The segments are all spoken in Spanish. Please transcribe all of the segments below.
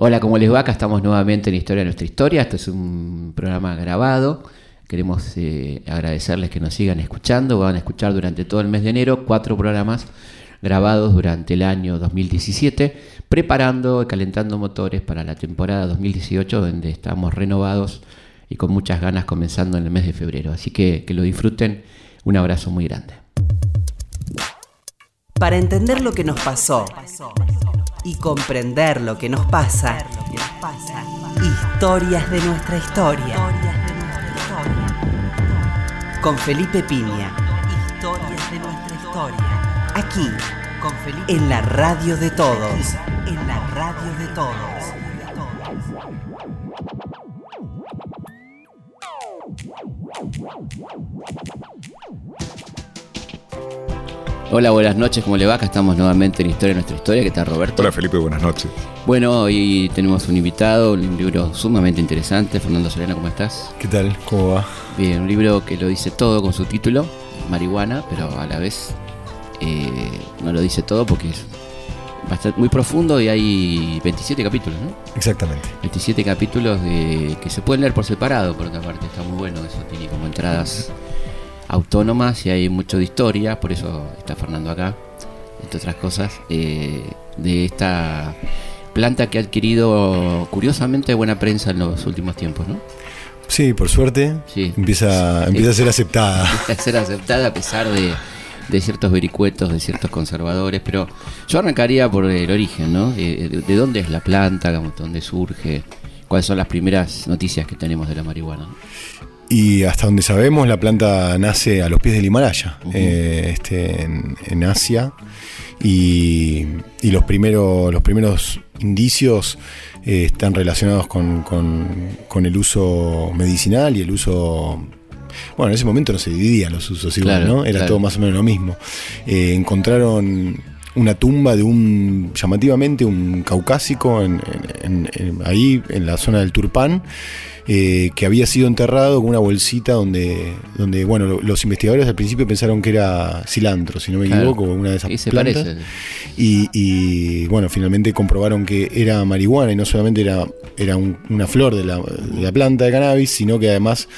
Hola, ¿cómo les va? Acá estamos nuevamente en Historia de nuestra historia. Esto es un programa grabado. Queremos eh, agradecerles que nos sigan escuchando. Van a escuchar durante todo el mes de enero cuatro programas grabados durante el año 2017, preparando y calentando motores para la temporada 2018, donde estamos renovados y con muchas ganas comenzando en el mes de febrero. Así que que lo disfruten. Un abrazo muy grande. Para entender lo que nos pasó y comprender lo que nos pasa. Historias de nuestra historia. Con Felipe Piña. Historias de nuestra historia. Aquí, con Felipe. En la radio de todos. En la radio de todos. Hola, buenas noches, ¿cómo le va? Acá estamos nuevamente en Historia de nuestra historia. ¿Qué tal, Roberto? Hola Felipe, buenas noches. Bueno, hoy tenemos un invitado, un libro sumamente interesante. Fernando Solena, ¿cómo estás? ¿Qué tal? ¿Cómo va? Bien, un libro que lo dice todo con su título, Marihuana, pero a la vez eh, no lo dice todo porque es bastante, muy profundo y hay 27 capítulos, ¿no? Exactamente. 27 capítulos de, que se pueden leer por separado, por otra parte, está muy bueno, eso tiene como entradas autónomas y hay mucho de historia, por eso está Fernando acá, entre otras cosas, eh, de esta planta que ha adquirido curiosamente buena prensa en los últimos tiempos, ¿no? Sí, por suerte Sí. empieza, empieza a ser aceptada. a ser aceptada a pesar de, de ciertos vericuetos, de ciertos conservadores, pero yo arrancaría por el origen, ¿no? Eh, de, de dónde es la planta, dónde surge, cuáles son las primeras noticias que tenemos de la marihuana. Y hasta donde sabemos, la planta nace a los pies del Himalaya, eh, este, en, en Asia. Y, y los, primeros, los primeros indicios eh, están relacionados con, con- con el uso medicinal y el uso. Bueno, en ese momento no se dividían los usos igual, Claro, ¿no? Era claro. todo más o menos lo mismo. Eh, encontraron una tumba de un, llamativamente, un caucásico en- en- en- ahí en la zona del Turpán, eh, que había sido enterrado con una bolsita donde, donde bueno, lo- los investigadores al principio pensaron que era cilantro, si no me Claro. equivoco, una de esas Y plantas. Y, y, bueno, finalmente comprobaron que era marihuana y no solamente era, era un- una flor de la, de la planta de cannabis, sino que además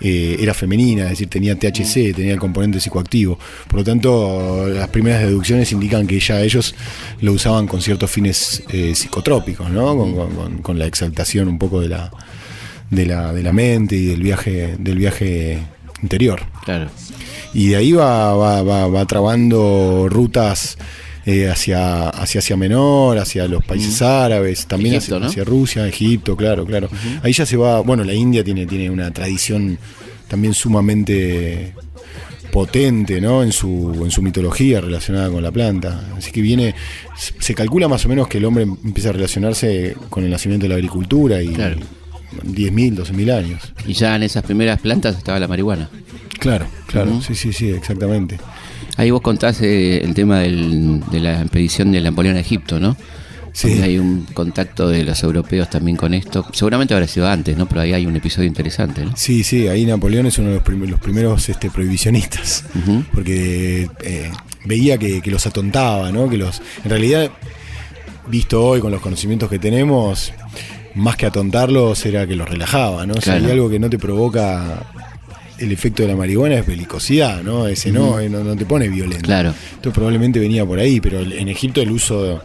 eh, era femenina, es decir, tenía THC, tenía el componente psicoactivo. Por lo tanto, las primeras deducciones indican que ya ellos lo usaban con ciertos fines eh, psicotrópicos, ¿no? Con, con- con- con la exaltación un poco de la, de la, de la mente y del viaje, del viaje interior. Claro. Y de ahí va, va, va, va trabando rutas eh, hacia, hacia Asia Menor, hacia los países árabes, también Egipto, hacia, ¿no? hacia Rusia, Egipto, claro, claro. Ahí ya se va, bueno, la India tiene, tiene una tradición también sumamente potente, ¿no? En su, en su mitología relacionada con la planta. Así que viene, se calcula más o menos que el hombre empieza a relacionarse con el nacimiento de la agricultura y Claro. 10.000, 12.000 años. Y ya en esas primeras plantas estaba la marihuana. Claro, claro, sí, sí, sí, exactamente. Ahí vos contás eh, el tema del- de la expedición de Napoleón a Egipto, ¿no? Sí. Hay un contacto de los europeos también con esto. Seguramente habrá sido antes, ¿no? Pero ahí hay un episodio interesante, ¿no? Sí, sí, ahí Napoleón es uno de los, prim- los primeros este, prohibicionistas, porque eh, veía que, que los atontaba, ¿no? Que los, en realidad, visto hoy con los conocimientos que tenemos, más que atontarlos era que los relajaba, ¿no? O sea, Claro. hay algo que no te provoca el efecto de la marihuana es belicosidad, ¿no? Ese no, eh, no, no te pone violento. Claro. Esto probablemente venía por ahí, pero en Egipto el uso,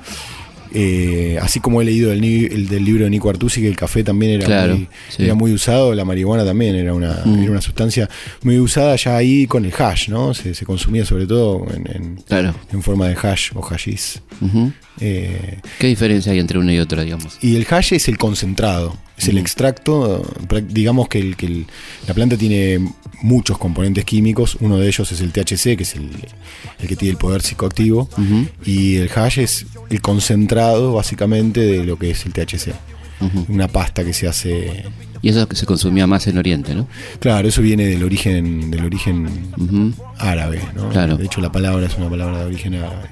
eh, así como he leído el, del libro de Nico Artusi, que el café también era, Claro, muy, sí. era muy usado, la marihuana también era una, era una sustancia muy usada ya ahí con el hash, ¿no? Se, se consumía sobre todo en, en- Claro. en forma de hash o hashish. Eh, ¿Qué diferencia hay entre uno y otro, digamos? y el hash es el concentrado, es el extracto. Digamos que, el, que el- la planta tiene muchos componentes químicos. Uno de ellos es el THC, que es el, el que tiene el poder psicoactivo. Y el hash es el concentrado, básicamente, de lo que es el THC. Una pasta que se hace. Y eso que se consumía más en Oriente, ¿no? Claro, eso viene del origen, del origen árabe, ¿no? Claro. De hecho, la palabra es una palabra de origen árabe.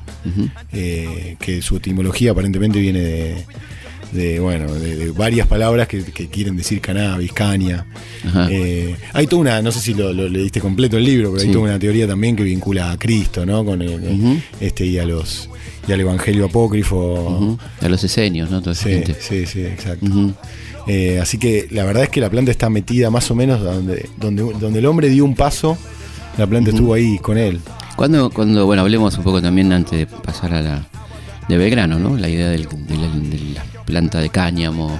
Eh, que su etimología aparentemente viene de, de bueno, de, de varias palabras que, que quieren decir cannabis, caña. Eh, hay toda una, no sé si lo, lo leíste completo el libro, pero Sí. hay toda una teoría también que vincula a Cristo, ¿no? Con el, este y a los y al Evangelio apócrifo. Ujú. A los esenios, ¿no? Toda esa Sí, gente. sí, sí, exacto. Eh, así que la verdad es que la planta está metida más o menos donde, donde, donde el hombre dio un paso, la planta estuvo ahí con él. Cuando, cuando, bueno, hablemos un poco también antes de pasar a la de Belgrano, ¿no? La idea del- de, la, de la planta de cáñamo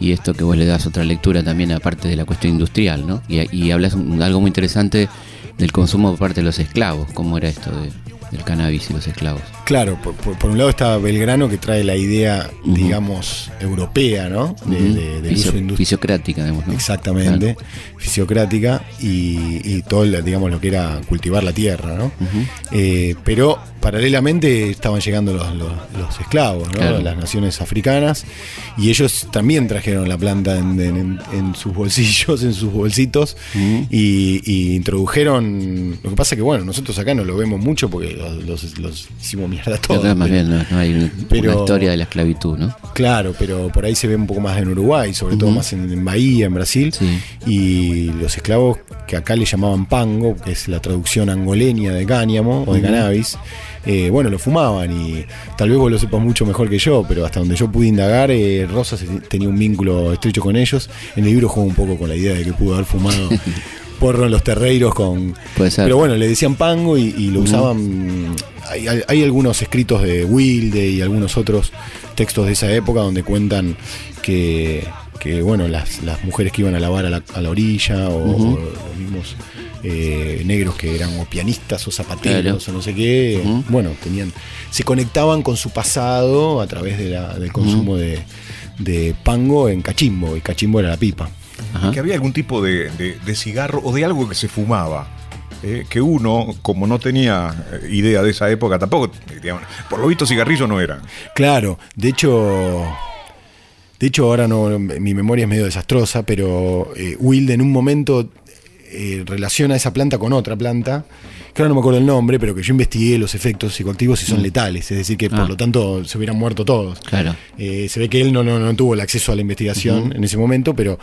y esto que vos le das otra lectura también aparte de la cuestión industrial, ¿no? Y, y hablas un- algo muy interesante del consumo por parte de los esclavos, cómo era esto de- del cannabis y los esclavos. Claro, por, por- por un lado está Belgrano que trae la idea, digamos, europea, ¿no? De, Fisio- uso industrial. fisiocrática, digamos, ¿no? Exactamente, fisiocrática y, y todo, digamos, lo que era cultivar la tierra, ¿no? Eh, pero paralelamente estaban llegando los, los- los esclavos, ¿no? Claro. Las naciones africanas y ellos también trajeron la planta en, en- en sus bolsillos, en sus bolsitos y, y introdujeron. Lo que pasa que, bueno, nosotros acá no lo vemos mucho porque los, los- hicimos mierda Pero todos. más pero- bien no, no hay una, pero- una historia de la esclavitud, ¿no? Claro, pero por ahí se ve un poco más en Uruguay, sobre todo más en, en Bahía, en Brasil. Sí. Y los esclavos que acá le llamaban pango, que es la traducción angoleña de cáñamo o de cannabis, eh, bueno, lo fumaban y tal vez vos lo sepas mucho mejor que yo, pero hasta donde yo pude indagar, eh, Rosas tenía un vínculo estrecho con ellos. En el libro juego un poco con la idea de que pudo haber fumado porro en los terreiros con... Puede ser. Pero bueno, le decían pango y, y lo usaban... Hay, hay- hay algunos escritos de Wilde y algunos otros textos de esa época donde cuentan que, que, bueno, las, las mujeres que iban a lavar a la, a la orilla o, los mismos eh, negros que eran o pianistas o zapateros Claro. o no sé qué, bueno, tenían se conectaban con su pasado a través de la- del consumo de, de pango en cachimbo y cachimbo era la pipa. Ajá. que había algún tipo de, de- de cigarro o de algo que se fumaba. eh, que uno, como no tenía eh, idea de esa época, tampoco, digamos, por lo visto cigarrillos no eran. Claro, de hecho, de hecho ahora no, mi memoria es medio desastrosa, pero eh, Wilde en un momento eh, relaciona esa planta con otra planta, que ahora no me acuerdo el nombre, pero que yo investigué los efectos psicoactivos y son letales, es decir que Ah. por lo tanto se hubieran muerto todos. Claro. Eh, se ve que él no, no, no tuvo el acceso a la investigación en ese momento, pero,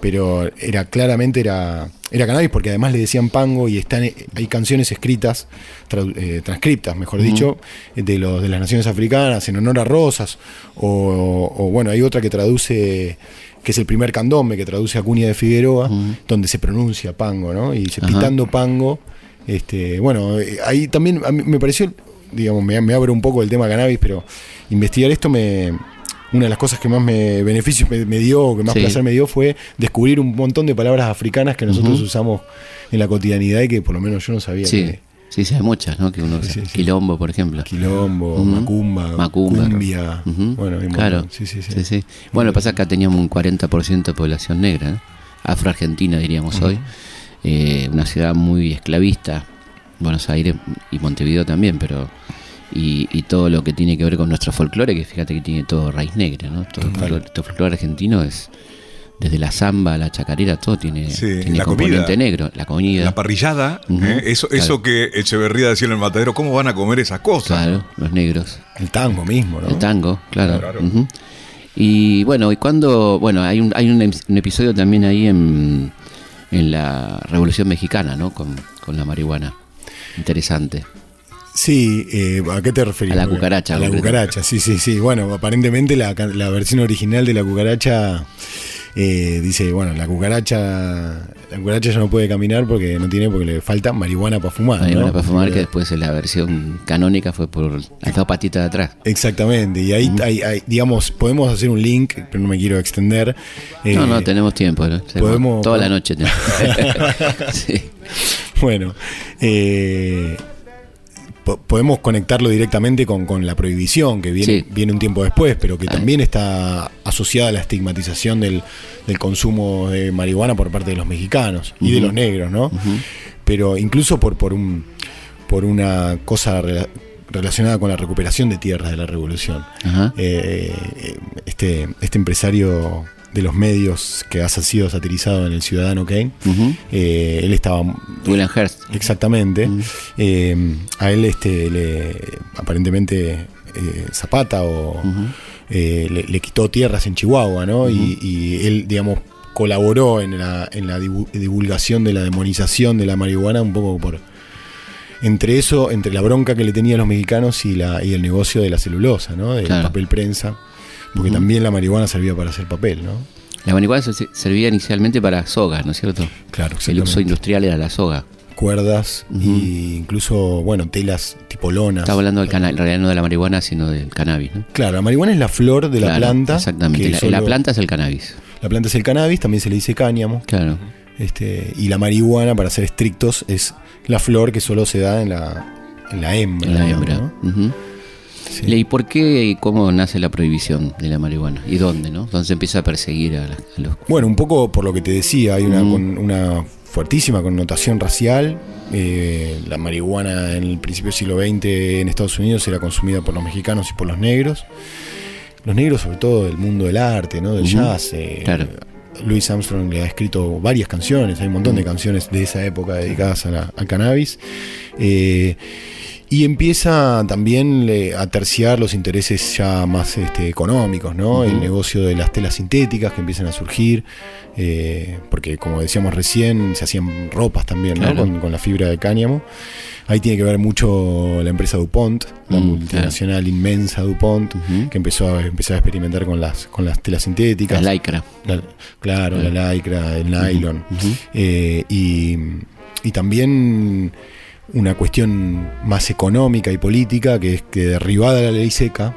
pero era claramente era, era cannabis porque además le decían pango y están hay canciones escritas, tradu- eh, transcriptas, mejor dicho, de los de las naciones africanas en honor a Rosas, o, o, bueno, hay otra que traduce que es el primer candombe que traduce a Cuña de Figueroa, donde se pronuncia pango, ¿no? Y Ajá. pitando pango. Este, bueno, eh, ahí también a mí me pareció, digamos, me, me abro un poco el tema cannabis, pero investigar esto me. Una de las cosas que más me beneficio me, me dio, que más Sí. placer me dio, fue descubrir un montón de palabras africanas que nosotros usamos en la cotidianidad y que por lo menos yo no sabía Sí, que sí, sí, hay muchas, ¿no? Que uno Sí, usa. sí, sí. Quilombo, por ejemplo. quilombo, macumba, Macumba. cumbia. Bueno, hay claro. Sí, sí, sí. Bueno, lo que pasa es que acá teníamos un 40% de población negra, ¿no? afroargentina diríamos hoy, Eh, una ciudad muy esclavista, Buenos Aires y Montevideo también, pero y, y todo lo que tiene que ver con nuestro folclore, que fíjate que tiene todo raíz negra, ¿no? Todo el folclore, todo el folclore argentino es desde la samba, la chacarera, todo tiene, Sí, tiene la componente comida. negro, la comida, La parrillada, eh, eso, claro. eso que Echeverría decía en el matadero, ¿cómo van a comer esas cosas? claro, los negros. El tango mismo, ¿no? El tango, claro. Y bueno, y cuando, bueno, hay un, hay un, eps- un episodio también ahí en, en la Revolución Mexicana, ¿no? Con, con la marihuana. Interesante. Sí, eh, ¿a qué te referís? A la cucaracha, A la cucaracha, sí, sí, sí. Bueno, aparentemente la, la versión original de la cucaracha eh, dice, bueno, la cucaracha, la cucaracha ya no puede caminar porque no tiene, porque le falta marihuana para fumar. Marihuana ¿no? para fumar, que Pero- después la versión canónica fue por las dos patitas de atrás. Exactamente, y ahí, hay- hay- digamos, podemos hacer un link, pero no me quiero extender. Eh, no, no, tenemos tiempo. ¿no? Podemos- toda la noche. tenemos. sí. Bueno, eh, po- podemos conectarlo directamente con, con la prohibición, que viene, Sí. viene un tiempo después, pero que también está asociada a la estigmatización del, del consumo de marihuana por parte de los mexicanos y de los negros, ¿no? Pero incluso por, por, un, por una cosa rela- relacionada con la recuperación de tierras de la revolución. Eh, eh, este, este empresario de los medios que ha sido satirizado en El Ciudadano Kane, eh, él estaba William Hearst. Exactamente. Eh, a él, este, le, aparentemente, eh, Zapata o le, le quitó tierras en Chihuahua, ¿no? y, y él, digamos, colaboró en la, en la divu- divulgación de la demonización de la marihuana un poco por entre eso, entre la bronca que le tenía a los mexicanos y la y el negocio de la celulosa, ¿no? Del Claro. papel prensa, porque también la marihuana servía para hacer papel, ¿no? La marihuana se- servía inicialmente para sogas, ¿no es cierto? Claro, El uso industrial era la soga. Cuerdas y incluso, bueno, telas tipo lonas. Estaba hablando del cannabis, en realidad no de la marihuana, sino del cannabis, ¿no? Claro, la marihuana es la flor de la Claro, planta. Exactamente. La, solo- la planta es el cannabis. la planta es el cannabis, también se le dice cáñamo. Claro. Este, y la marihuana, para ser estrictos, es la flor que solo se da en la, en la hembra. En la digamos, hembra. ¿no? Ujú. Sí. ¿Y por qué y cómo nace la prohibición de la marihuana? ¿Y dónde, no? ¿Dónde se empieza a perseguir a, la- a los... Bueno, un poco por lo que te decía, hay una, Mm. con- una fuertísima connotación racial. Eh, la marihuana en el principio del siglo XX en Estados Unidos era consumida por los mexicanos y por los negros. Los negros, sobre todo del mundo del arte, ¿no? del jazz. eh, Claro. Louis Armstrong le ha escrito varias canciones, hay un montón de canciones de esa época dedicadas a la- al cannabis. Eh, y empieza también a terciar los intereses ya más este, económicos, ¿no? El negocio de las telas sintéticas que empiezan a surgir, eh, porque como decíamos recién, se hacían ropas también, ¿no? Con, con la fibra de cáñamo. Ahí tiene que ver mucho la empresa DuPont, la Mm, multinacional inmensa DuPont, que empezó a, empezó a experimentar con las, con las telas sintéticas. La lycra. La- claro, la lycra, el nylon. Eh, y, y también una cuestión más económica y política, que es que derribada la ley seca,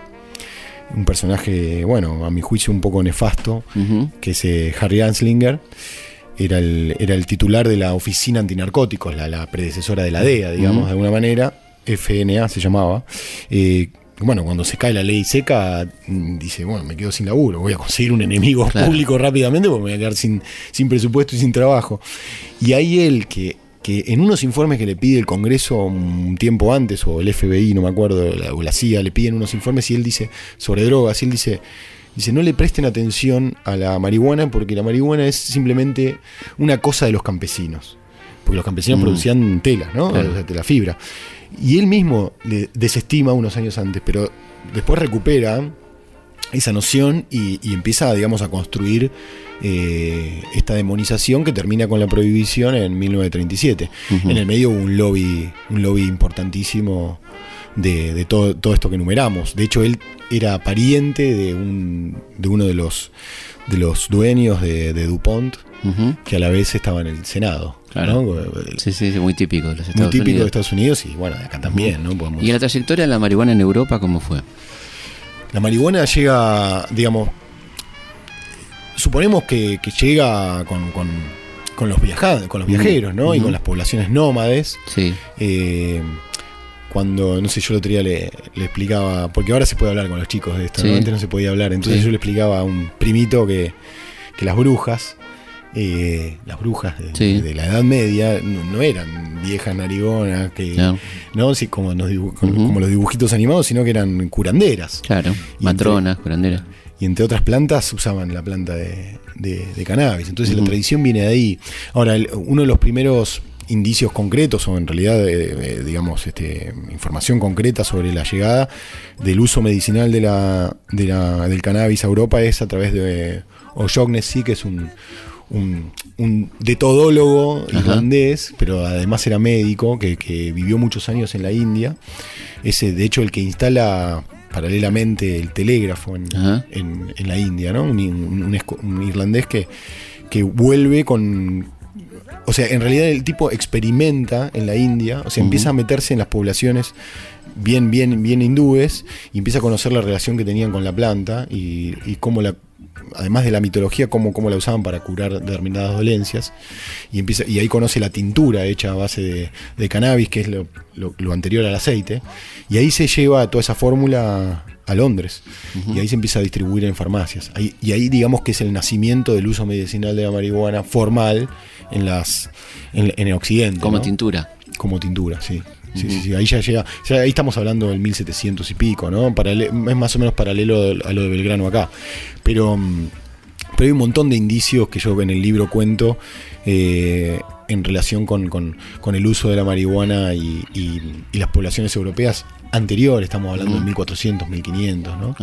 un personaje, bueno, a mi juicio un poco nefasto, que es eh, Harry Anslinger, era el, era el titular de la Oficina Antinarcóticos, la, la predecesora de la DEA, digamos, de alguna manera, FNA se llamaba. Eh, bueno, cuando se cae la ley seca, mm, dice, bueno, me quedo sin laburo, voy a conseguir un enemigo Claro. público rápidamente porque me voy a quedar sin, sin presupuesto y sin trabajo. Y ahí él, que, que en unos informes que le pide el Congreso un tiempo antes, o el FBI, no me acuerdo, o la CIA, le piden unos informes y él dice, sobre drogas, y él dice, dice, no le presten atención a la marihuana porque la marihuana es simplemente una cosa de los campesinos. Porque los campesinos Mm. producían tela, ¿no? Claro. O sea, la fibra. Y él mismo le desestima unos años antes, pero después recupera esa noción y, y empieza, digamos, a construir eh, esta demonización que termina con la prohibición en 1937. Ujú. En el medio hubo un lobby, un lobby importantísimo de, de todo, todo esto que enumeramos. De hecho, él era pariente de, un, de uno de los, de los dueños de, de DuPont, que a la vez estaba en el Senado. Claro. ¿no? Sí, sí, sí, muy típico de los Muy Estados típico de Unidos. Estados Unidos y bueno, de acá también, ¿no? Podemos- ¿Y la trayectoria de la marihuana en Europa cómo fue? La marihuana llega, digamos, suponemos que, que llega con, con, con los viajantes, con los viajeros, ¿no? Y con las poblaciones nómades. Sí. Eh, cuando, no sé, yo el otro día le, le explicaba, porque ahora se puede hablar con los chicos de esto, antes no se podía hablar, entonces Sí. yo le explicaba a un primito que, que las brujas, eh, las brujas de, Sí. de la Edad Media, no, no eran viejas narigonas, que, Claro. ¿no? Sí, como, nos los dibujitos animados, sino que eran curanderas. Claro. Y Matronas, curanderas. Y entre otras plantas usaban la planta de, de- de cannabis. Entonces la tradición viene de ahí. Ahora, el- uno de los primeros indicios concretos, o en realidad, eh, eh, digamos, este, información concreta sobre la llegada del uso medicinal de la, de la- del cannabis a Europa es a través de O'Shaughnessy, que es un, un, un detodólogo Ajá. irlandés, pero además era médico, que, que vivió muchos años en la India. Ese, de hecho, el que instala paralelamente el telégrafo en, Ajá. en, en la India, ¿no? Un, irlandés que, que vuelve con. O sea, en realidad el tipo experimenta en la India, o sea, empieza a meterse en las poblaciones bien, bien, bien hindúes y empieza a conocer la relación que tenían con la planta y, y cómo la. Además de la mitología, cómo, cómo la usaban para curar determinadas dolencias. Y, empieza, y ahí conoce la tintura hecha a base de, de cannabis, que es lo, lo- lo anterior al aceite. Y ahí se lleva toda esa fórmula a Londres. Y ahí se empieza a distribuir en farmacias. Ahí- y ahí digamos que es el nacimiento del uso medicinal de la marihuana formal en las en, en el occidente. Como ¿no? tintura. Como tintura, sí. Sí, sí, sí, ahí ya llega, ya ahí estamos hablando del 1700 y pico, ¿no? Parale- es más o menos paralelo a lo de Belgrano acá. Pero, mm, Pero hay un montón de indicios que yo en el libro cuento eh, en relación con, con- con el uso de la marihuana y, y- y las poblaciones europeas anteriores, estamos hablando de 1400, 1500, ¿no?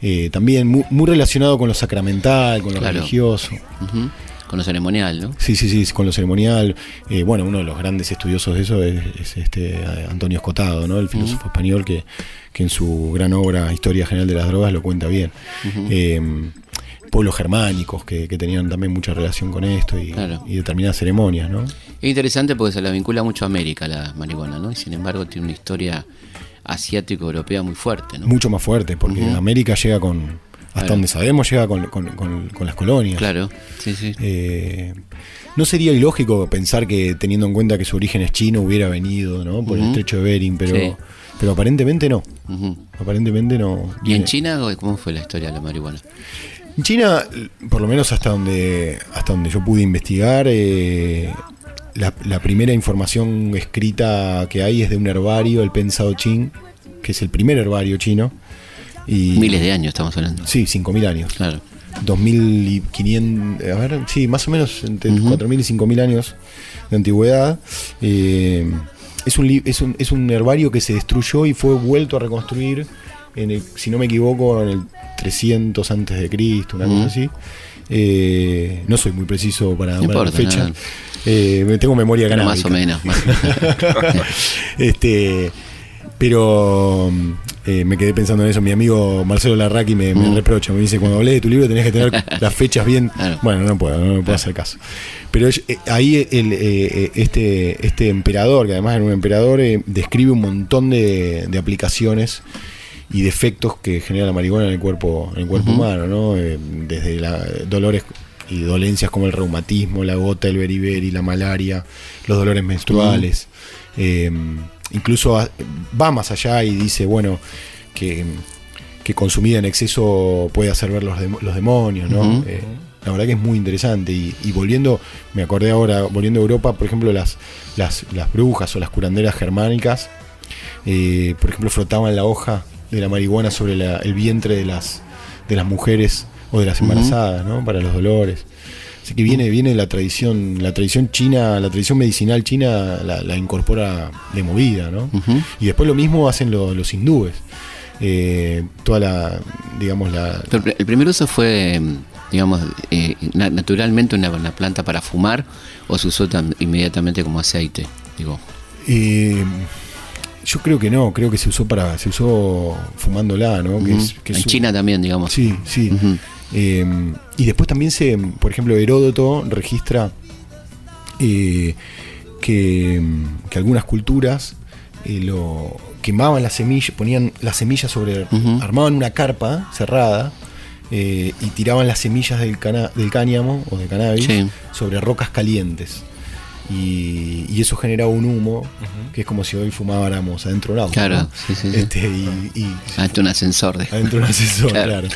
Eh, también muy, muy relacionado con lo sacramental, con lo Claro. religioso. Ujú. Con lo ceremonial, ¿no? Sí, sí, sí, con lo ceremonial. Eh, bueno, uno de los grandes estudiosos de eso es, es este eh, Antonio Escotado, ¿no? El filósofo español que, que en su gran obra Historia General de las Drogas lo cuenta bien. Eh, pueblos germánicos que, que tenían también mucha relación con esto y, Claro. y determinadas ceremonias, ¿no? Es interesante porque se la vincula mucho a América la marihuana, ¿no? Y sin embargo tiene una historia asiático-europea muy fuerte, ¿no? Mucho más fuerte, porque. América llega con, hasta Claro. donde sabemos, llega con, con- con- con las colonias. Claro, sí, sí. Eh, no sería ilógico pensar que teniendo en cuenta que su origen es chino hubiera venido ¿no? por el estrecho de Bering, pero, Sí. pero aparentemente no. Aparentemente no. ¿Y en China cómo fue la historia de la marihuana? En China, por lo menos hasta donde, hasta donde yo pude investigar, eh, la, la primera información escrita que hay es de un herbario, el Pensado Chin, que es el primer herbario chino. Y, Miles de años estamos hablando. Sí, 5.000 años. Claro. 2.500, a ver, sí, más o menos entre Ujú. 4.000 y 5.000 años de antigüedad. Eh, es, un, es, un, es un herbario que se destruyó y fue vuelto a reconstruir, en el, si no me equivoco, en el 300 antes de Cristo, una cosa así. Eh, no soy muy preciso para, No la importa, fecha. Eh, tengo memoria canábica. más o menos. más o menos. este, pero eh, me quedé pensando en eso. Mi amigo Marcelo Larraqui me, me Mm. reprocha, me dice, cuando hablé de tu libro tenés que tener las fechas bien. Claro. Bueno, no puedo, no me puedo hacer caso. Pero eh, ahí el, eh, eh, este, este emperador, que además era un emperador, describe un montón de, de aplicaciones y defectos que genera la marihuana en el cuerpo, en el cuerpo humano, ¿no? Desde la, dolores y dolencias como el reumatismo, la gota, el beriberi, la malaria, los dolores menstruales. Incluso va más allá y dice, bueno, que, que consumida en exceso puede hacer ver los, los demonios, ¿no? Eh, la verdad que es muy interesante. Y, y volviendo, me acordé ahora, volviendo a Europa, por ejemplo, las, las, las brujas o las curanderas germánicas, eh, por ejemplo, frotaban la hoja de la marihuana sobre la- el vientre de las, de las mujeres o de las embarazadas, ¿no? Para los dolores. Así que viene, viene la tradición, la tradición china, la tradición medicinal china la, la incorpora de movida, ¿no? Y después lo mismo hacen lo- los hindúes. Eh, toda la, digamos, la... Pero el primer uso fue, digamos, eh, na- naturalmente una, una planta para fumar o se usó tam- inmediatamente como aceite. Digo, eh, yo creo que no, creo que se usó para, se usó fumándola, ¿no? Que ujú. es- que es en un- China también, digamos. Sí, sí. Eh, y después también se, por ejemplo, Heródoto registra eh, que, que algunas culturas eh, lo quemaban las semillas, ponían las semillas sobre, armaban una carpa cerrada eh, y tiraban las semillas del, cana- del cáñamo o de cannabis Sí. sobre rocas calientes. Y, y eso generaba un humo, que es como si hoy fumáramos adentro del auto. Claro, ¿no? sí, sí, sí. Este, y- y Ante un ascensor. De... adentro de un ascensor, Claro. claro.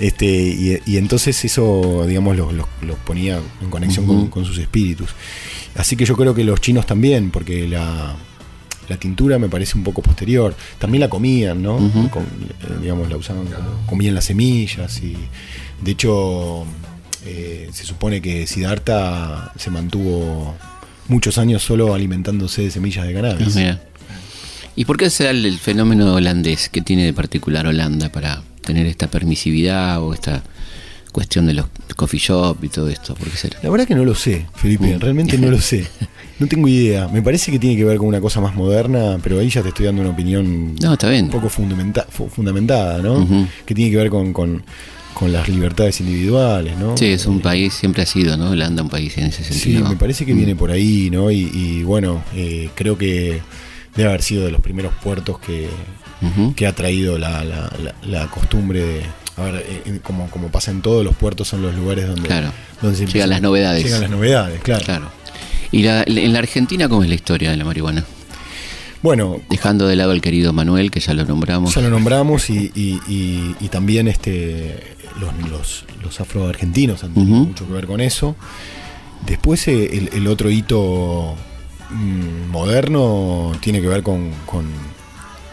Este, y, y entonces eso, digamos, los los- los ponía en conexión con, sus espíritus. Así que yo creo que los chinos también, porque la, la tintura me parece un poco posterior. También la comían, ¿no? Com- eh, digamos, la usaban como, comían las semillas y de hecho eh, se supone que Siddhartha se mantuvo muchos años solo alimentándose de semillas de Ah, cannabis. mira. ¿Y por qué se da el, el fenómeno holandés? ¿Qué tiene de particular Holanda para tener esta permisividad o esta cuestión de los coffee shop y todo esto? ¿Por qué será? La verdad que no lo sé, Felipe, Mm. realmente no lo sé. No tengo idea. Me parece que tiene que ver con una cosa más moderna, pero ahí ya te estoy dando una opinión No, está bien. un poco fundamenta- fu- fundamentada, ¿no? Que tiene que ver con, con- con las libertades individuales, ¿no? Sí, es un Eh, país, siempre ha sido, ¿no? Holanda un país en ese Sí, sentido. me parece que Mm. viene por ahí, ¿no? Y, y bueno, eh, creo que debe haber sido de los primeros puertos que, que ha traído la, la- la- la costumbre de. A ver, eh, como, como pasa en todos los puertos, son los lugares donde, Claro. donde Llegan las novedades. Llegan las novedades, claro. Claro. ¿Y la- en la Argentina cómo es la historia de la marihuana? Bueno, Dejando de lado al querido Manuel, que ya lo nombramos. Ya lo nombramos y, y- y- y también este, los, los, los afroargentinos han tenido mucho que ver con eso. Después eh, el, el otro hito mm, moderno tiene que ver con, con-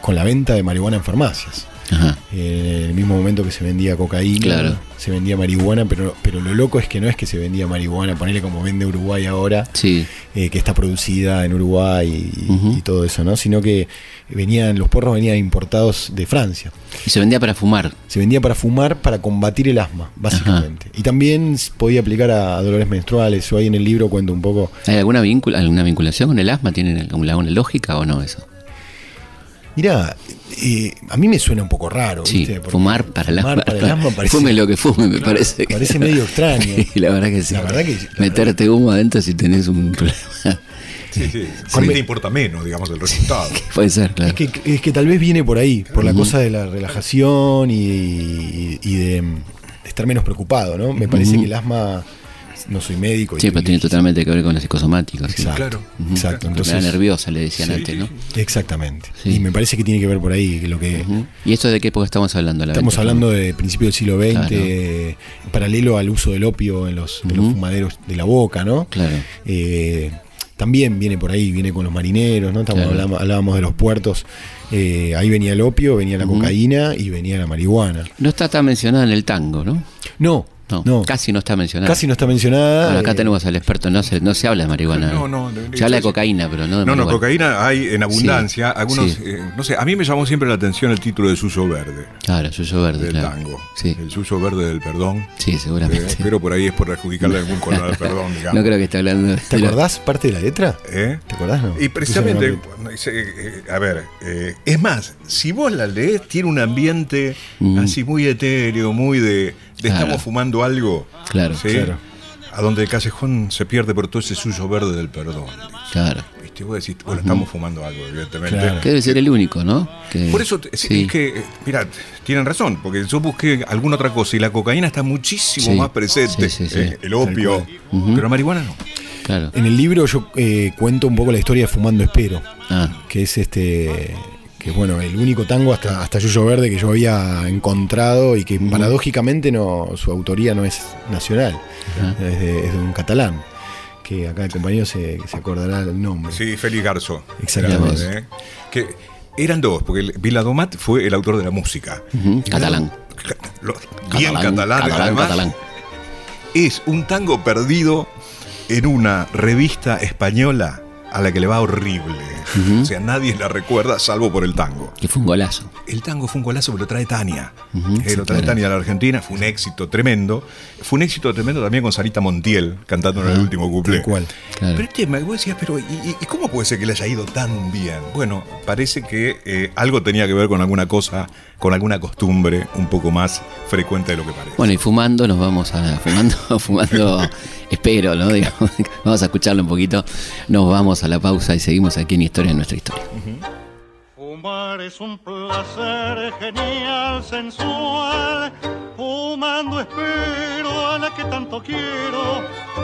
con la venta de marihuana en farmacias. Ajá. En el mismo momento que se vendía cocaína, Claro. se vendía marihuana, pero, pero lo loco es que no es que se vendía marihuana, ponerle como vende Uruguay ahora, Sí. eh, que está producida en Uruguay y, todo eso, ¿no? Sino que venían, los porros venían importados de Francia. Y se vendía para fumar. Se vendía para fumar, para combatir el asma, básicamente. Y también podía aplicar a, a dolores menstruales. Yo ahí en el libro cuento un poco. ¿Hay alguna, vincula, alguna vinculación con el asma? ¿Tienen alguna, alguna lógica o no eso? Mirá, eh, a mí me suena un poco raro, Sí, ¿viste? Fumar para el asma. fumar para el asma parece, Fume lo que fume, me parece. que- parece medio extraño. Sí, la verdad que sí. La verdad que- la Meterte humo adentro si tenés un problema. Sí, sí. A mí te importa menos, digamos, el resultado. Puede ser, claro. Es que, es que tal vez viene por ahí, por la cosa de la relajación y, y de, de estar menos preocupado, ¿no? Me parece que el asma, no soy médico. y- Sí, pero tiene totalmente que ver con los psicosomáticos. sí. Exacto, Claro. exacto. Enfermedad Entonces, nerviosa, le decían Sí, antes, ¿no? exactamente. Sí. Y me parece que tiene que ver por ahí, que lo que... ¿Y esto de qué época estamos hablando? La Estamos venta? hablando de principio del siglo XX, Claro. eh, paralelo al uso del opio en los, en los Ujú. fumaderos de la boca, ¿no? Claro. Eh, también viene por ahí, viene con los marineros, ¿no? Estamos, Claro. hablamos, hablábamos de los puertos. eh, ahí venía el opio, venía la cocaína y venía la marihuana. No está tan mencionada en el tango, ¿no? No, No, no, casi no está mencionada. casi no está mencionada. Bueno, acá eh, tenemos al experto, no se, no se habla de marihuana. No, no, se habla de cocaína, pero no de No, no, marihuana. cocaína hay en abundancia. Sí, Algunos, sí. eh, no sé, a mí me llamó siempre la atención el título de Suyo Verde, Claro, suyo verde, del claro. tango. Sí, El Suyo Verde del perdón. sí, Eh, seguramente. pero por ahí es por adjudicarle algún color al perdón, digamos. no creo que esté hablando de ¿Te acordás parte de la letra? ¿Eh? ¿Te acordás? No? Y precisamente, no- no, eh, a ver, eh, es más, si vos la lees, tiene un ambiente Mm. así muy etéreo, muy de. Estamos fumando algo. Claro, ¿sí? claro. A donde el callejón se pierde por todo ese suyo verde del perdón. Claro. ¿Viste? Vos decís, bueno, estamos fumando algo, evidentemente. Claro. Que debe ser el único, ¿no? Que- Por eso, es, sí. es que, eh, mira, tienen razón, porque yo busqué alguna otra cosa y la cocaína está muchísimo Sí, más presente, sí, sí, sí. eh, el opio, pero la marihuana no. Claro. En el libro yo eh, cuento un poco la historia de Fumando Espero, Ah, que es este que es bueno, el único tango hasta, hasta Yuyo Verde que yo había encontrado y que paradójicamente no, su autoría no es nacional, es de, es de un catalán, que acá el compañero se, se acordará el nombre. Sí, Félix Garzo. Exactamente. Era, ¿eh? Que eran dos, porque Viladomat fue el autor de la música. catalán. Lo- bien catalán, catalán, además. catalán. Es un tango perdido en una revista española a la que le va horrible. O sea, nadie la recuerda salvo por el tango. Que fue un golazo. El tango fue un golazo que lo trae Tania. Eh, sí, lo trae claro. Tania a la Argentina, fue un éxito tremendo. Fue un éxito tremendo también con Sarita Montiel cantando en el último cual. Claro. Pero el tema, vos decías, pero ¿y, y- y cómo puede ser que le haya ido tan bien? Bueno, parece que eh, algo tenía que ver con alguna cosa, con alguna costumbre un poco más frecuente de lo que parece. Bueno, y fumando nos vamos a. Fumando, fumando, espero, ¿no? Digamos, vamos a escucharlo un poquito. Nos vamos a la pausa y seguimos aquí en Historia de nuestra historia. Fumar es un placer genial, sensual. Fumando espero a la que tanto quiero.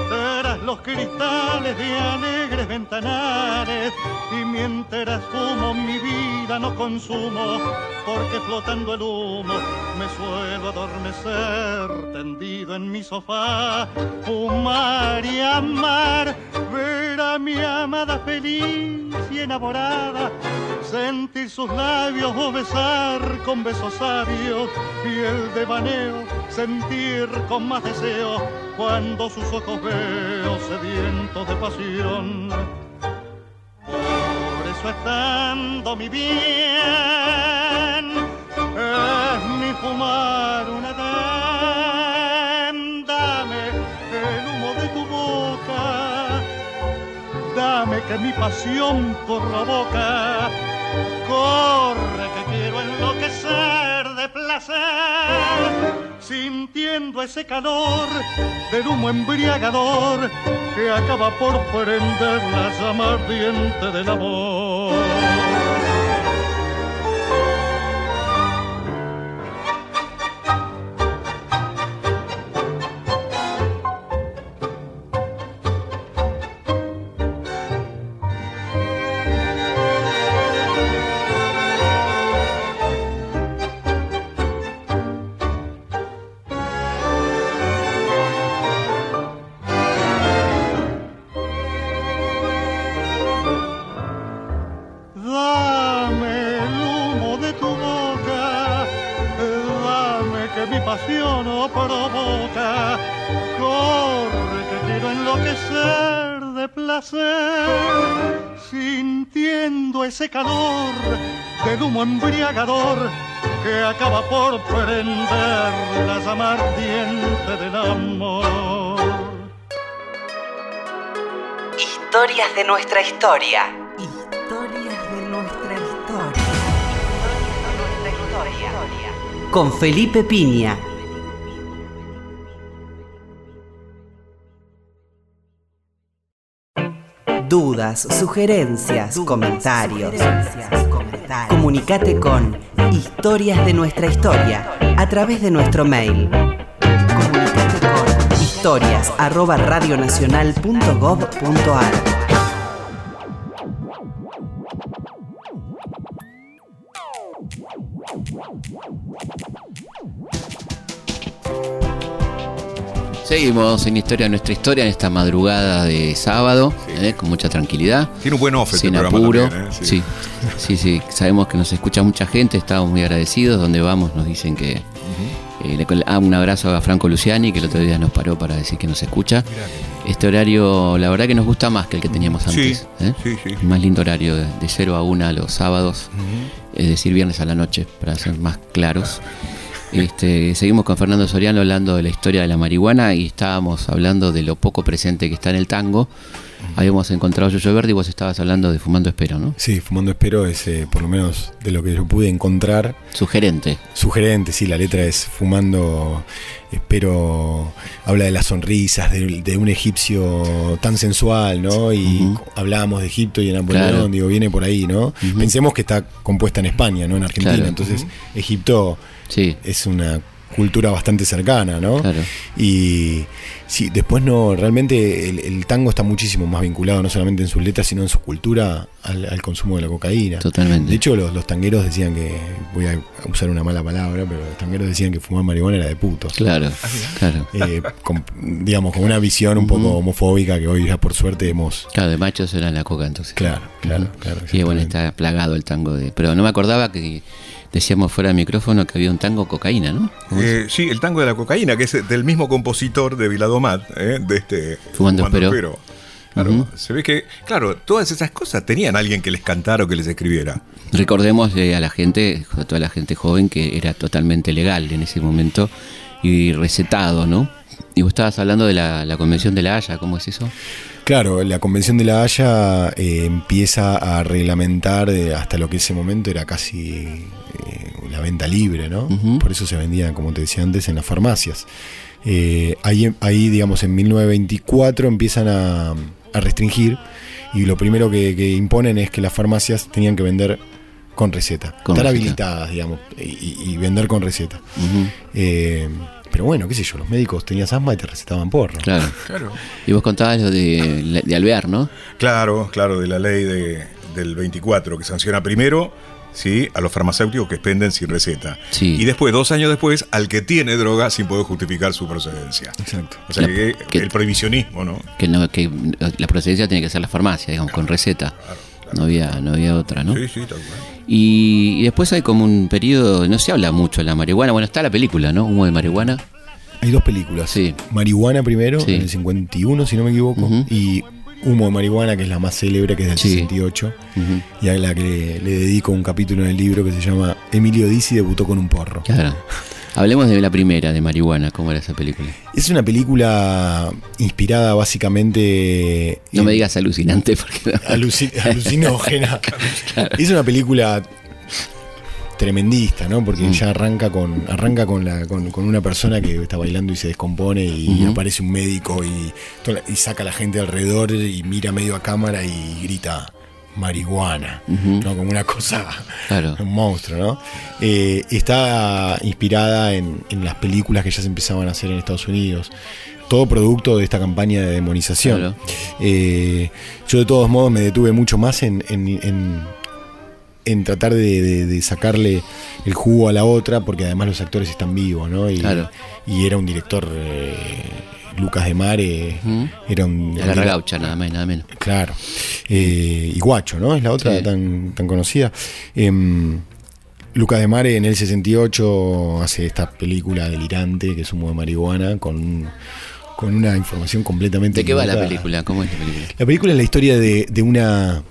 Tras los cristales de alegres ventanales. Y mientras fumo mi vida no consumo. Porque flotando el humo me suelo adormecer. Tendido en mi sofá. Fumar y amar. Ver a mi amada feliz y enamorada. Sentir sus labios o besar con besos sabios y el devaneo sentir con más deseo cuando sus ojos veo sedientos de pasión. Por eso estando mi bien, es mi fumar una edén. Dame el humo de tu boca, dame que mi pasión provoca. Corre que quiero enloquecer sintiendo ese calor del humo embriagador que acaba por prender la llama ardiente del amor. Humo embriagador que acaba por prender la llama ardiente del amor. Historias de nuestra historia. Historias de nuestra historia. Historias de nuestra historia. Con Felipe Piña. Dudas, sugerencias, comentarios. Comunicate con Historias de nuestra historia a través de nuestro mail. Comunicate con historias Seguimos en Historia de nuestra historia en esta madrugada de sábado, eh, con mucha tranquilidad. Tiene un buen off este sin programa apuro. también, ¿eh? sí. sí, sí, Sabemos que nos escucha mucha gente, estamos muy agradecidos. Donde vamos nos dicen que. eh, le col- ah, un abrazo a Franco Luciani, que el otro día nos paró para decir que nos escucha. Este horario, la verdad que nos gusta más que el que teníamos antes. ¿eh? sí, sí. Más lindo horario, de, de 0 a 1 los sábados, es decir, viernes a la noche, para ser más claros. Este, seguimos con Fernando Soriano hablando de la historia de la marihuana y estábamos hablando de lo poco presente que está en el tango. Habíamos encontrado Yoyo Verde y vos estabas hablando de Fumando Espero, ¿no? Sí, Fumando Espero es, eh, por lo menos de lo que yo pude encontrar, Sugerente. sugerente, sí, la letra es Fumando Espero, habla de las sonrisas, de, de un egipcio tan sensual, ¿no? Y hablábamos de Egipto y de Napoleón, Claro. digo, viene por ahí, ¿no? Pensemos que está compuesta en España, ¿no? En Argentina, Claro. entonces Egipto Sí, es una cultura bastante cercana, ¿no? claro. Y sí, después no, realmente el, el tango está muchísimo más vinculado, no solamente en sus letras, sino en su cultura al, al consumo de la cocaína. Totalmente. De hecho, los, los tangueros decían que, voy a usar una mala palabra, pero los tangueros decían que fumar marihuana era de putos. Claro, claro. Eh, con- digamos, con una visión un poco homofóbica que hoy ya por suerte hemos... Claro, de machos era la coca entonces. Claro, claro, claro. Y bueno, está plagado el tango de. Pero no me acordaba que decíamos fuera del micrófono que había un tango cocaína, ¿no? Eh, sí, el tango de la cocaína, que es del mismo compositor de ¿eh? de este Fumando Espero. Claro, se ve que, claro, todas esas cosas tenían alguien que les cantara o que les escribiera. Recordemos eh, a la gente, a toda la gente joven, que era totalmente legal en ese momento y recetado, ¿no? Y vos estabas hablando de la, la Convención de la Haya, ¿cómo es eso? Claro, la Convención de la Haya eh, empieza a reglamentar eh, hasta lo que ese momento era casi eh, la venta libre, ¿no? Por eso se vendía, como te decía antes, en las farmacias. Eh, ahí, ahí, digamos, en 1924 empiezan a, a restringir y lo primero que, que imponen es que las farmacias tenían que vender con receta. Con estar receta. habilitadas, digamos, y, vender con receta. Eh, pero bueno, qué sé yo, los médicos tenías asma y te recetaban porro. Claro. Claro. Y vos contabas lo de, de Alvear, ¿no? Claro, claro, de la ley de- del 24, que sanciona primero ¿sí? a los farmacéuticos que expenden sin receta. Sí. Y después, dos años después, al que tiene droga sin poder justificar su procedencia. Exacto. O sea La- que, que- el prohibicionismo, ¿no? Que, no, que la procedencia tiene que ser la farmacia, digamos, con receta. No había, no había otra, ¿no? Sí, sí, tal cual. Y, y después hay como un periodo, no se habla mucho de la marihuana. Bueno, está la película, ¿no? Humo de marihuana. Hay dos películas. Sí. Marihuana primero, Sí. en el 51, si no me equivoco. Ujú. Y Humo de Marihuana, que es la más célebre, que es del Sí. 68. Ujú, Y a la que le, le dedico un capítulo en el libro que se llama Emilio Dizzi debutó con un porro. Claro. Hablemos de la primera, de marihuana. ¿Cómo era esa película? Es una película inspirada básicamente. No en- me digas alucinante porque... aluci- alucinógena. Es una película tremendista, ¿no? Porque Mm. ya arranca con arranca con, la, con, con una persona que está bailando y se descompone y aparece un médico y, y saca a la gente alrededor y mira medio a cámara y grita marihuana. ¿no? Como una cosa, Claro. un monstruo, ¿no? Eh, está inspirada en, en las películas que ya se empezaban a hacer en Estados Unidos. Todo producto de esta campaña de demonización. Claro. Eh, yo de todos modos me detuve mucho más en, en- en- en tratar de, de- de sacarle el jugo a la otra, porque además los actores están vivos, ¿no? Y, Claro. y era un director, eh, Lucas de Mare, Ujú. era un... La Garra Gaucha, nada más nada menos. Claro. Eh, y Guacho, ¿no? Es la otra Sí. tan, tan conocida. Em, Lucas de Mare en el 68 hace esta película delirante que es humo de marihuana con un, con una información completamente. ¿De qué va la película? ¿Cómo es la película? La película es la historia de, de una.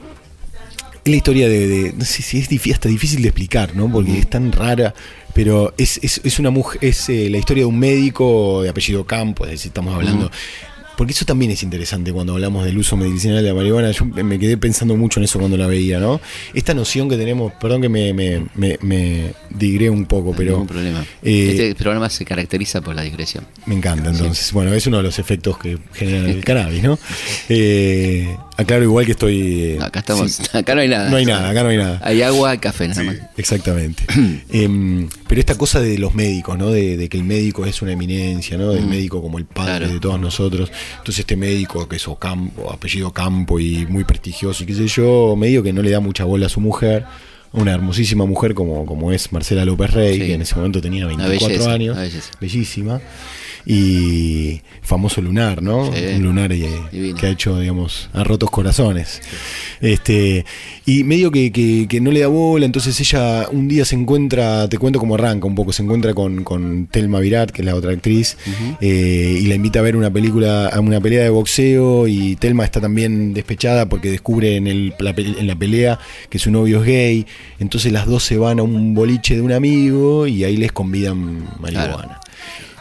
Es la historia de. de- no sé si es difí- hasta difícil de explicar, ¿no? Porque es tan rara. Pero es, es, es una mujer. Es eh, la historia de un médico de apellido Campo, es decir, estamos hablando. Porque eso también es interesante cuando hablamos del uso medicinal de la marihuana. Yo me quedé pensando mucho en eso cuando la veía, ¿no? Esta noción que tenemos, perdón que me, me, me, me digré un poco, No pero. ningún problema. eh, este programa se caracteriza por la digresión. me encanta, entonces. Bueno, es uno de los efectos que genera el cannabis, ¿no? Eh, aclaro igual que estoy. Acá estamos. sí, Acá no hay nada. No hay nada, acá no hay nada. Hay agua y café nada más. Exactamente. Em, pero esta cosa de los médicos, ¿no? De, de que el médico es una eminencia, ¿no? Del médico como el padre Claro. de todos nosotros. Entonces este médico que es Ocampo, apellido Campo y muy prestigioso y qué sé yo, medio que no le da mucha bola a su mujer. Una hermosísima mujer como, como es Marcela López Rey, Sí. que en ese momento tenía Una 24 belleza, años. Bellísima. Y famoso lunar, ¿no? Sí. Un lunar eh, que ha hecho, digamos, a rotos corazones. Este, y medio que, que- que no le da bola, entonces ella un día se encuentra, te cuento cómo arranca un poco, se encuentra con, con Telma Virat, que es la otra actriz, eh, y la invita a ver una película, a una pelea de boxeo, y Telma está también despechada porque descubre en, el- la, en la pelea que su novio es gay, entonces las dos se van a un boliche de un amigo y ahí les convidan marihuana.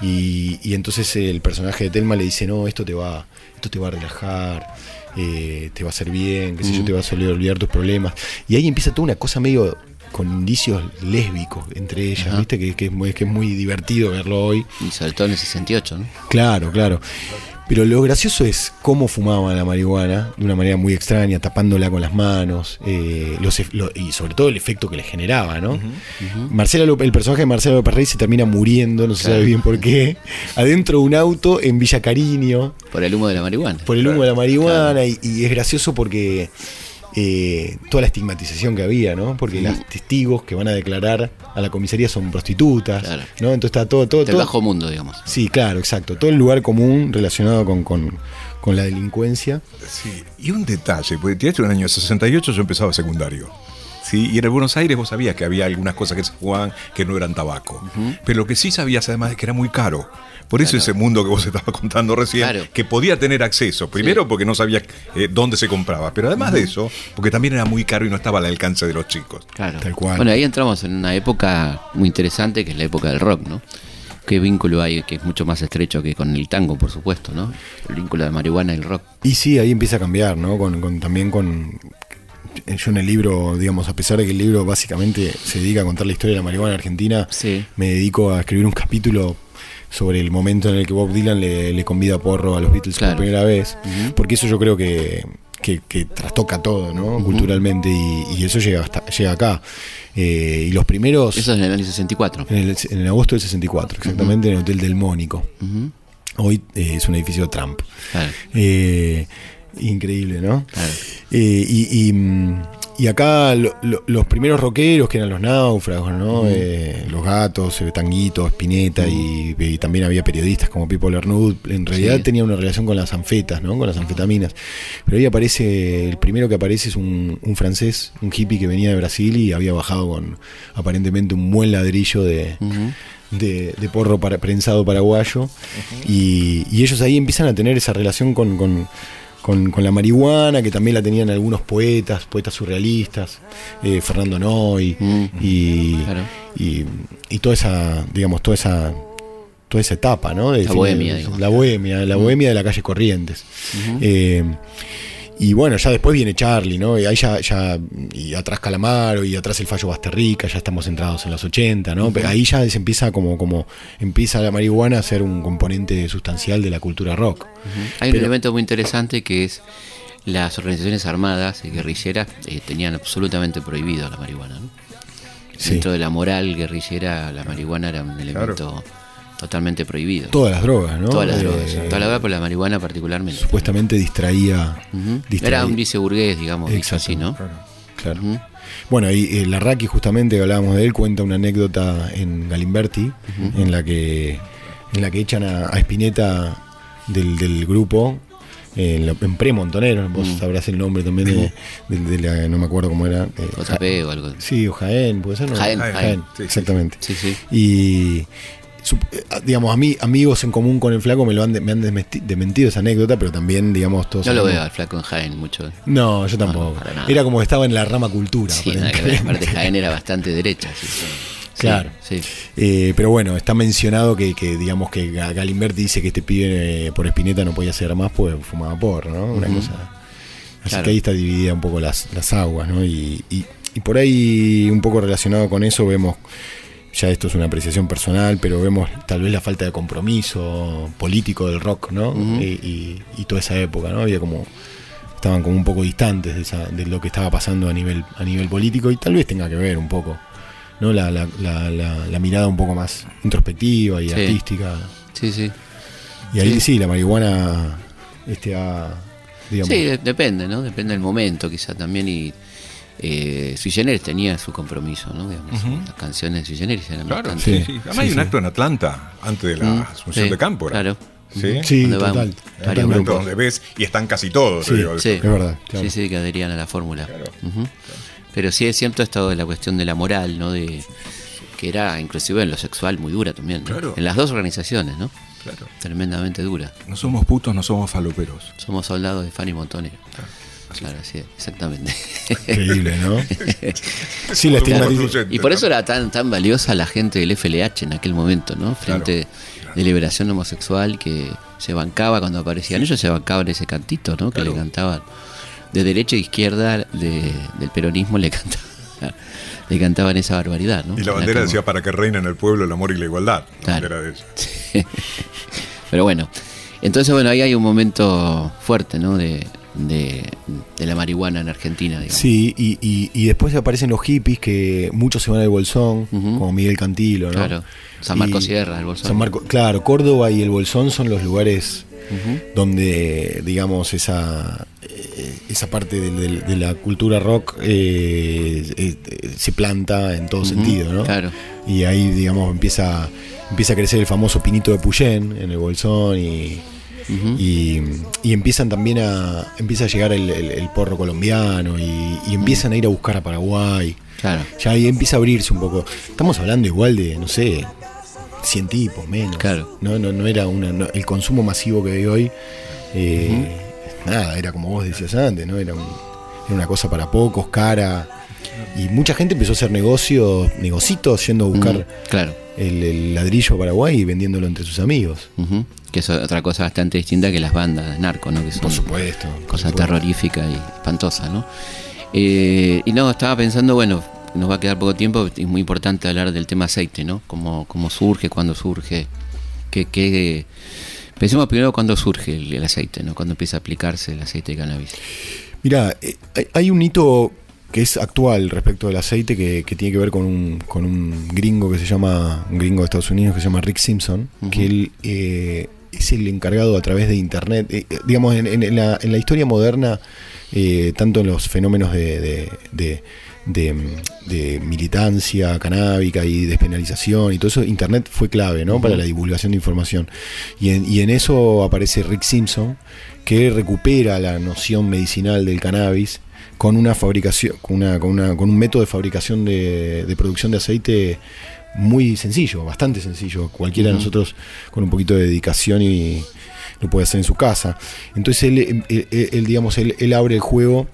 Y, y entonces el personaje de Telma le dice, no, esto te va, esto te va a relajar, eh, te va a hacer bien, qué sé yo, te va a hacer olvidar tus problemas. Y ahí empieza toda una cosa medio con indicios lésbicos entre ellas, Ajá. ¿viste? Que, que es muy, que es muy divertido verlo hoy. Y sobre todo en el 68, ¿no? Claro, claro. Pero lo gracioso es cómo fumaban la marihuana de una manera muy extraña, tapándola con las manos, eh, los ef- lo- y sobre todo el efecto que le generaba, ¿no? Marcela López- el personaje de Marcela López Rey se termina muriendo, no se Claro. sabe bien por qué, adentro de un auto en Villa Cariño, Por el humo de la marihuana. por el humo de la marihuana, y, y es gracioso porque eh, toda la estigmatización que había, ¿no? Porque los testigos que van a declarar a la comisaría son prostitutas, Claro. ¿no? Entonces está todo, todo, Del todo- bajo mundo, digamos. Sí, claro, exacto. Todo el lugar común relacionado con, con- con la delincuencia. Sí, y un detalle, porque tiraste en el año 68 yo empezaba secundario. Sí, y en el Buenos Aires vos sabías que había algunas cosas que se jugaban que no eran tabaco. Pero lo que sí sabías además es que era muy caro. Por eso ese mundo que vos estabas contando recién, Claro. que podía tener acceso. Primero porque no sabías eh, dónde se compraba, pero además de eso, porque también era muy caro y no estaba al alcance de los chicos. Claro. Tal cual. Bueno, ahí entramos en una época muy interesante que es la época del rock, ¿no? Qué vínculo hay, que es mucho más estrecho que con el tango, por supuesto, ¿no? El vínculo de marihuana y el rock. Y sí, ahí empieza a cambiar, ¿no? Con, con- también con. Yo en el libro, digamos, a pesar de que el libro básicamente se dedica a contar la historia de la marihuana en Argentina, Sí. me dedico a escribir un capítulo sobre el momento en el que Bob Dylan le, le convida a porro a los Beatles Claro. por primera vez, porque eso yo creo que, que, que trastoca todo, ¿no? Culturalmente, y, y eso llega, hasta, llega acá. Eh, y los primeros... Eso es en el año 64. En el, en el agosto del 64, exactamente, en el Hotel del Mónico. Hoy eh, es un edificio Trump. Claro. Eh, increíble, ¿no? Claro. Eh, y, y, mm, y acá lo- lo- los primeros rockeros, que eran los náufragos, ¿no? Eh, los gatos, eh, Tanguito, Spinetta, y, y también había periodistas como Pipo Lernud. En realidad Sí. tenía una relación con las anfetas, ¿no? Con las anfetaminas. Pero ahí aparece, el primero que aparece es un, un francés, un hippie que venía de Brasil y había bajado con aparentemente un buen ladrillo de, de, de porro para, prensado paraguayo y, y ellos ahí empiezan a tener esa relación con, con- con- con la marihuana que también la tenían algunos poetas, poetas surrealistas, eh, Fernando Noy Mm. y, Claro. y, y toda esa, digamos, toda esa toda esa etapa, ¿no? De La fin- bohemia, digamos. La bohemia, la bohemia de la calle Corrientes. Eh, y bueno, ya después viene Charlie, ¿no? Y ahí ya, ya y atrás Calamaro y atrás el fallo Basterrica, ya estamos entrados en los 80, ¿no? Pero ahí ya se empieza como, como empieza la marihuana a ser un componente sustancial de la cultura rock. Hay un elemento muy interesante que es las organizaciones armadas y guerrilleras eh, tenían absolutamente prohibido la marihuana. ¿no? Sí. Dentro de la moral guerrillera, la marihuana era un elemento totalmente prohibido. Todas las drogas, ¿no? Todas las Eh, drogas. Toda la droga, pero la marihuana particularmente. Supuestamente distraía. Distraía- Era un vice burgués, digamos, Exacto, así, ¿no? Claro. Bueno, y el Larraqui, justamente hablábamos de él, cuenta una anécdota en Galimberti, en la que en la que echan a, a Spinetta del, del grupo, en, la- en Premontonero, vos Mm. sabrás el nombre también de, de- de la, no me acuerdo cómo era. eh, JP o algo. Sí, o Jaén, puede ser, ¿no? Jaén, Jaén, Jaén. sí. exactamente. Sí, sí. Y eh, digamos, a mí, amigos en común con el flaco me lo han, de- me han desmentido esa anécdota, pero también, digamos, todos. Yo lo veo al flaco en Jaén mucho. No, yo tampoco. Era como que estaba en la rama cultura. Sí. Aparte Jaén era bastante derecha. sí, sí. Sí, Claro. Sí. Eh, pero bueno, está mencionado que, que, digamos que Ga- Galimberti dice que este pibe eh, por Espineta no podía hacer más, pues fumaba porro, ¿no? Una cosa. Así Claro. que ahí está dividida un poco las, las aguas, ¿no? Y, y- y por ahí, un poco relacionado con eso, vemos, ya esto es una apreciación personal, pero vemos tal vez la falta de compromiso político del rock, ¿no? y, y- y toda esa época, ¿no? Había como estaban como un poco distantes de, esa- de lo que estaba pasando a nivel a nivel político y tal vez tenga que ver un poco no la, la, la, la- la mirada un poco más introspectiva y Sí. artística Sí, sí. y ahí Sí. sí, la marihuana este digamos Sí, de- depende, ¿no? Depende del momento, quizá también. Y eh, Sui Generis tenía su compromiso, ¿no? Digamos, Las canciones de Sui Generis eran Claro, bastante. sí, sí. Además hay un acto en Atlanta, antes de la Mm, Asunción sí, de Cámpora. Claro. Sí. sí total varios grupos. donde ves y están casi todos. Sí, digo. Sí, Es verdad, claro. Sí, sí, que adherían a la fórmula. Claro. Pero sí es cierto esto de la cuestión de la moral, ¿no? De que era inclusive en lo sexual muy dura también. ¿no? Claro. En las dos organizaciones, ¿no? Claro. Tremendamente dura. No somos putos, no somos faloperos. Somos soldados de Fanny Montonero. Claro, sí, exactamente. increíble no sí la estigmatización y por eso era tan tan valiosa la gente del FLH en aquel momento, ¿no? Frente de liberación homosexual que se bancaba cuando aparecían ellos, se bancaban ese cantito, ¿no? Que Claro. le cantaban de derecha e izquierda de- del peronismo le cantaban, le cantaban esa barbaridad, ¿no? Y la bandera decía para que reine en el pueblo el amor y la igualdad. La Claro. bandera de ella. Pero bueno, entonces bueno, ahí hay un momento fuerte, ¿no? De, de, de la marihuana en Argentina, digamos. sí y, y, y después aparecen los hippies que muchos se van al Bolsón como Miguel Cantilo ¿no? Claro. San Marcos Y- Sierra, el Bolsón. San Marco- claro Córdoba y el Bolsón son los lugares donde digamos esa eh, esa parte de, la cultura rock eh, eh, eh, se planta en todo sentido ¿no? claro. y ahí digamos empieza empieza a crecer el famoso pinito de Puyén en el Bolsón y Y, y empiezan también a empieza a llegar el, el- el porro colombiano y, y empiezan a ir a buscar a Paraguay. Claro. ya ahí empieza a abrirse un poco. Estamos hablando igual de no sé 100 tipos menos. Claro. no no, no era una no- el consumo masivo que hay hoy eh, nada era como vos decías antes no era, un- era una cosa para pocos cara. Y mucha gente empezó a hacer negocios negocitos yendo a buscar Mm, Claro. El, el ladrillo Paraguay y vendiéndolo entre sus amigos. Que es otra cosa bastante distinta que las bandas narco, ¿no? Que son por supuesto cosa terrorífica y espantosa, ¿no? Eh, y no, estaba pensando, bueno, nos va a quedar poco tiempo, es muy importante hablar del tema aceite, ¿no? Cómo, cómo surge, cuándo surge, qué, qué... Pensemos primero cuándo surge el, el aceite, ¿no? Cuándo empieza a aplicarse el aceite de cannabis. Mira, eh, hay- hay un hito que es actual respecto del aceite que, que tiene que ver con un, con un gringo que se llama, un gringo de Estados Unidos que se llama Rick Simpson, que él eh, es el encargado a través de Internet, eh, digamos, en, en la, en la historia moderna, eh, tanto en los fenómenos de, de- de- de, de militancia canábica y despenalización y todo eso, Internet fue clave ¿no? para la divulgación de información. Y en, y en eso aparece Rick Simpson, que recupera la noción medicinal del cannabis con una fabricación, con, una, con, una- con un método de fabricación de, de producción de aceite muy sencillo, bastante sencillo. Cualquiera de nosotros con un poquito de dedicación y lo puede hacer en su casa. Entonces él, él- él- él, digamos, él, él abre el juego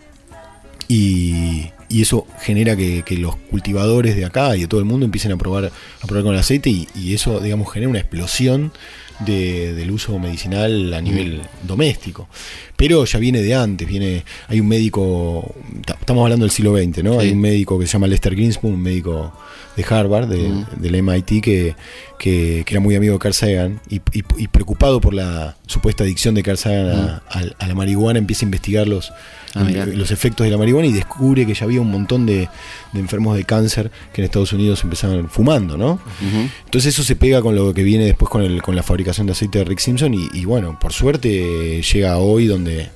y, y eso genera que, que los cultivadores de acá y de todo el mundo empiecen a probar, a probar con el aceite y, y eso, digamos, genera una explosión de- del uso medicinal a nivel doméstico. Pero ya viene de antes, viene, hay un médico, ta- estamos hablando del siglo XX, ¿no? Sí. Hay un médico que se llama Lester Greenspoon, un médico de Harvard, de- del MIT, que, que- que era muy amigo de Carl Sagan y, y- y preocupado por la supuesta adicción de Carl Sagan a, a- a la marihuana, empieza a investigar los, Ah, mirá. los efectos de la marihuana y descubre que ya había un montón de, de enfermos de cáncer que en Estados Unidos empezaban fumando, ¿no? Entonces eso se pega con lo que viene después con, el, con la fabricación de aceite de Rick Simpson y, y bueno, por suerte llega hoy donde,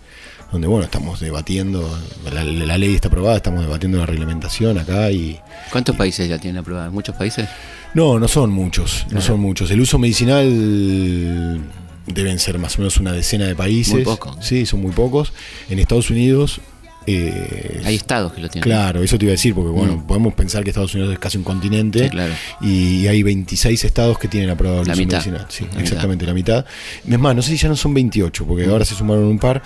donde bueno, estamos debatiendo, la, la ley está aprobada, estamos debatiendo la reglamentación acá y... ¿Cuántos países ya tienen aprobada? ¿Muchos países? No, no son muchos, no son muchos. El uso medicinal deben ser más o menos una decena de países. Muy poco. Sí, son muy pocos. En Estados Unidos eh, Hay estados que lo tienen. Claro, eso te iba a decir, porque bueno, Mm. podemos pensar que Estados Unidos es casi un continente Sí, claro. y hay 26 estados que tienen aprobado el La uso mitad. medicinal. Sí, La exactamente, la mitad. Es más, no sé si ya no son 28, porque ahora se sumaron un par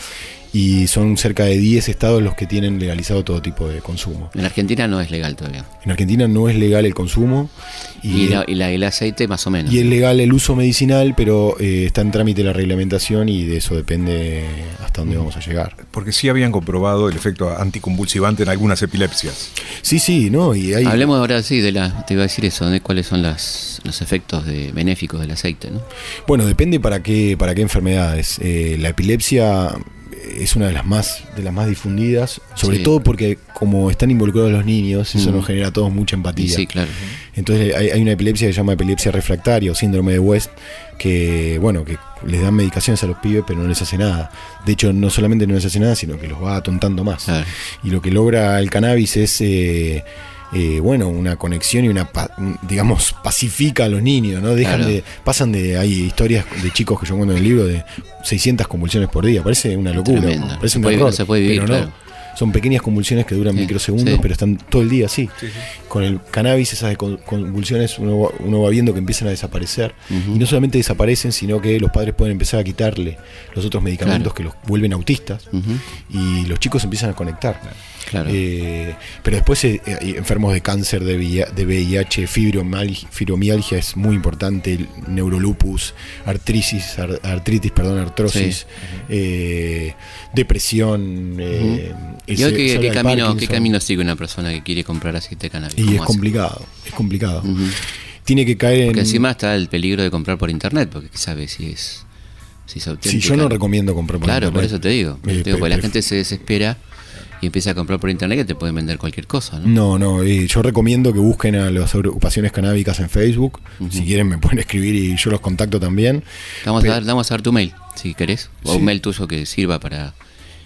y son cerca de 10 estados los que tienen legalizado todo tipo de consumo. En Argentina no es legal todavía. En Argentina no es legal el consumo Y, y, la- y la- el aceite más o menos. y es legal el uso medicinal, pero eh, está en trámite la reglamentación y de eso depende hasta dónde vamos a llegar. Porque sí habían comprobado el efecto anticonvulsivante en algunas epilepsias. Sí, sí, ¿no? Y hay, Hablemos ahora sí de la, te iba a decir eso, de cuáles son las, los efectos de, benéficos del aceite, ¿no? Bueno, depende para qué, para qué enfermedades. Eh, la epilepsia es una de las más, de las más difundidas, sobre Sí. todo porque como están involucrados los niños, eso Mm. nos genera a todos mucha empatía. sí, claro. Entonces hay, hay una epilepsia que se llama epilepsia refractaria o síndrome de West, que bueno, que les dan medicaciones a los pibes pero no les hace nada. De hecho, no solamente no les hace nada, sino que los va atontando más. Claro. Y lo que logra el cannabis es, eh, eh, bueno, una conexión y una, digamos, pacifica a los niños, ¿no? Dejan Claro. de, pasan de, hay historias de chicos que yo cuento en el libro de 600 convulsiones por día, parece una locura, Tremendo. parece Se un puede- error, se puede vivir, pero no. claro. Son pequeñas convulsiones que duran Sí, microsegundos, sí. pero están todo el día así. Con el cannabis esas con- convulsiones uno va, uno va viendo que empiezan a desaparecer. Y no solamente desaparecen, sino que los padres pueden empezar a quitarle los otros medicamentos Claro. que los vuelven autistas y los chicos empiezan a conectar. Claro. Eh, pero después eh, hay enfermos de cáncer, de VIH, de VIH fibromialgia, fibromialgia es muy importante, el neurolupus, artritis, ar- artritis, perdón, artrosis, Sí. eh, depresión. eh, ¿Y ese- hoy qué, camino, qué camino sigue una persona que quiere comprar aceite de cannabis? Y ¿Cómo es complicado, es complicado. Tiene que caer en... Porque encima está el peligro de comprar por internet, porque qué sabe si es, si es auténtica. yo no recomiendo comprar por Claro, por internet. eso te digo. Eh, digo, pe- porque la gente se desespera y empieza a comprar por internet que te pueden vender cualquier cosa, ¿no? No, no, eh, yo recomiendo que busquen a las agrupaciones canábicas en Facebook. Si quieren me pueden escribir y yo los contacto también. Vamos, Pe- a dar, vamos a dar tu mail, si querés. O Sí. un mail tuyo que sirva para...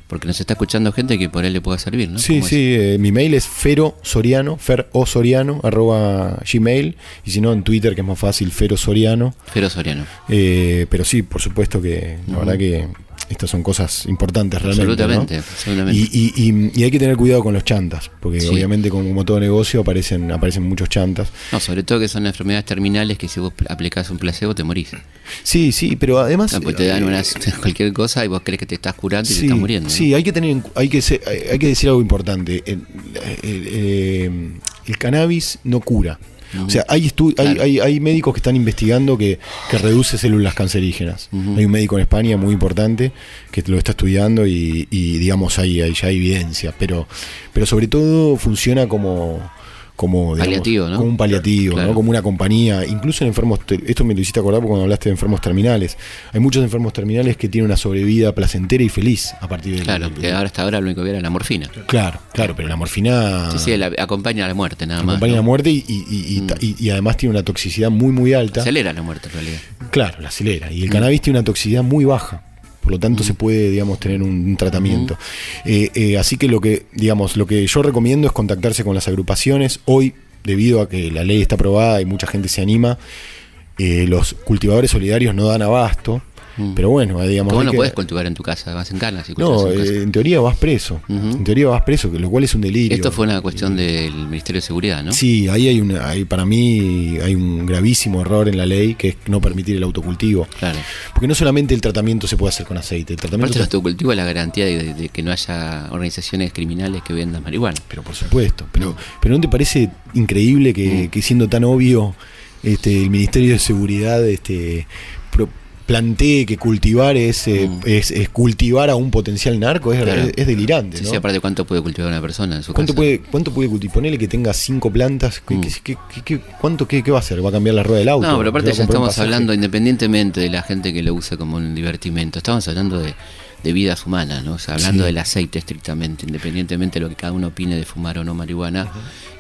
Porque nos está escuchando gente que por él le pueda servir, ¿no? Sí, sí, eh, mi mail es ferosoriano, ferosoriano, arroba gmail, y si no en Twitter que es más fácil, ferosoriano. Fero Soriano. Eh, pero sí, por supuesto que la verdad que estas son cosas importantes realmente. Absolutamente, ¿no? absolutamente. Y, y- y- y hay que tener cuidado con los chantas, porque Sí. obviamente como, como todo negocio aparecen, aparecen muchos chantas. No, sobre todo que son enfermedades terminales que si vos pl- aplicás un placebo te morís. Sí, sí, pero además... No, pues te dan eh, cualquier cosa y vos crees que te estás curando y te estás muriendo. ¿no? sí, hay que tener, hay que, se- hay hay que decir algo importante. El, el- eh, el cannabis no cura. O sea, hay, estu- hay, Claro. hay, hay médicos que están investigando que, que reduce células cancerígenas. Hay un médico en España muy importante que lo está estudiando y, y, digamos, hay, hay- ya hay evidencia. Pero, pero sobre todo funciona como, como, digamos, Paliativo, ¿no? como un paliativo, Claro. ¿no? como una compañía. Incluso en enfermos, esto me lo hiciste acordar cuando hablaste de enfermos terminales. Hay muchos enfermos terminales que tienen una sobrevida placentera y feliz a partir de Claro, que ahora hasta ahora lo único que era la morfina. Claro, claro, pero la morfina Sí, sí, la- acompaña a la muerte nada más. acompaña ¿no? la muerte y, y- Mm. y- y además tiene una toxicidad muy, muy alta. Acelera la muerte en realidad. Claro, la acelera. Y el cannabis tiene una toxicidad muy baja. Por lo tanto, se puede, digamos, tener un, un tratamiento. Eh, eh, así que lo que, digamos, lo que yo recomiendo es contactarse con las agrupaciones. Hoy, debido a que la ley está aprobada y mucha gente se anima, eh, los cultivadores solidarios no dan abasto. Mm. Pero bueno, digamos. Que vos no que- podés cultivar en tu casa, vas en canas cultivas No, en eh, en teoría vas preso. Ujú. En teoría vas preso, que lo cual es un delirio. Esto fue una cuestión del Ministerio de Seguridad, ¿no? Sí, ahí hay una, ahí para mí hay un gravísimo error en la ley que es no permitir el autocultivo. Claro. Porque no solamente el tratamiento se puede hacer con aceite, el tratamiento Aparte, el autocultivo es la garantía de, de que no haya organizaciones criminales que vendan marihuana. pero por supuesto, pero pero no te parece increíble Mm. que, que siendo tan obvio este el Ministerio de Seguridad este plantee que cultivar es, eh, Mm. es, es cultivar a un potencial narco es, Claro. es- es delirante, Sí, ¿no? sí, aparte, ¿cuánto puede cultivar una persona en su ¿Cuánto casa? puede, ¿Cuánto puede cultivar? Ponele que tenga cinco plantas. ¿qué, Mm. qué- qué- qué- qué- cuánto, qué, qué va a hacer? ¿Va a cambiar la rueda del auto? No, pero aparte ¿Va a ya estamos hablando, independientemente de la gente que lo use como un divertimento, estamos hablando de, de vidas humanas, ¿no? O sea, hablando Sí. del aceite estrictamente, independientemente de lo que cada uno opine de fumar o no marihuana,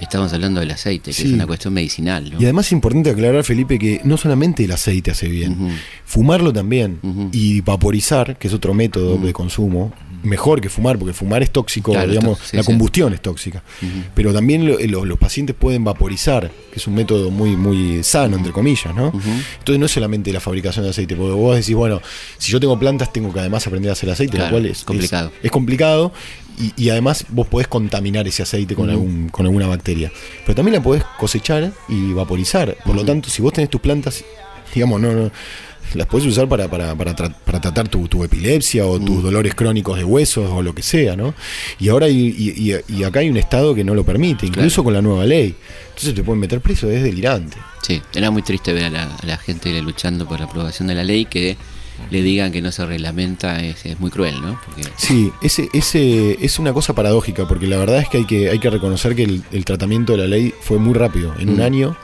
estamos hablando del aceite, que Sí. es una cuestión medicinal, ¿no? Y además es importante aclarar, Felipe, que no solamente el aceite hace bien, fumarlo también y vaporizar, que es otro método de consumo, mejor que fumar, porque fumar es tóxico, Claro, digamos, sí, la sí. combustión es tóxica. Pero también lo- lo- los pacientes pueden vaporizar, que es un método muy, muy sano, entre comillas, ¿no? Entonces no es solamente la fabricación de aceite, porque vos decís, bueno, si yo tengo plantas, tengo que además aprender a hacer aceite, Claro, lo cual es complicado. Es, es complicado. Y, y además vos podés contaminar ese aceite con, algún, con alguna bacteria. Pero también la podés cosechar y vaporizar. Por lo tanto, si vos tenés tus plantas, digamos, no, no las podés usar para, para, para, tra- para tratar tu, tu epilepsia o tus dolores crónicos de huesos o lo que sea, ¿no? Y ahora hay- y, y- y acá hay un estado que no lo permite, incluso con la nueva ley. Entonces te pueden meter preso, es delirante. Sí, era muy triste ver a la, a la gente luchando por la aprobación de la ley que le digan que no se reglamenta, es, es muy cruel, ¿no? Porque Sí, ese, ese es una cosa paradójica, porque la verdad es que hay que, hay que reconocer que el, el tratamiento de la ley fue muy rápido. En un Mm. año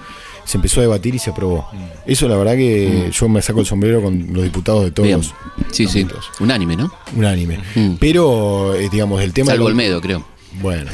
se empezó a debatir y se aprobó. Eso la verdad que yo me saco el sombrero con los diputados de todos Bien. los Sí, sí, ámbitos. unánime, ¿no? unánime. Mm. Pero, eh, digamos, el tema... Salvo Olmedo, creo. Bueno,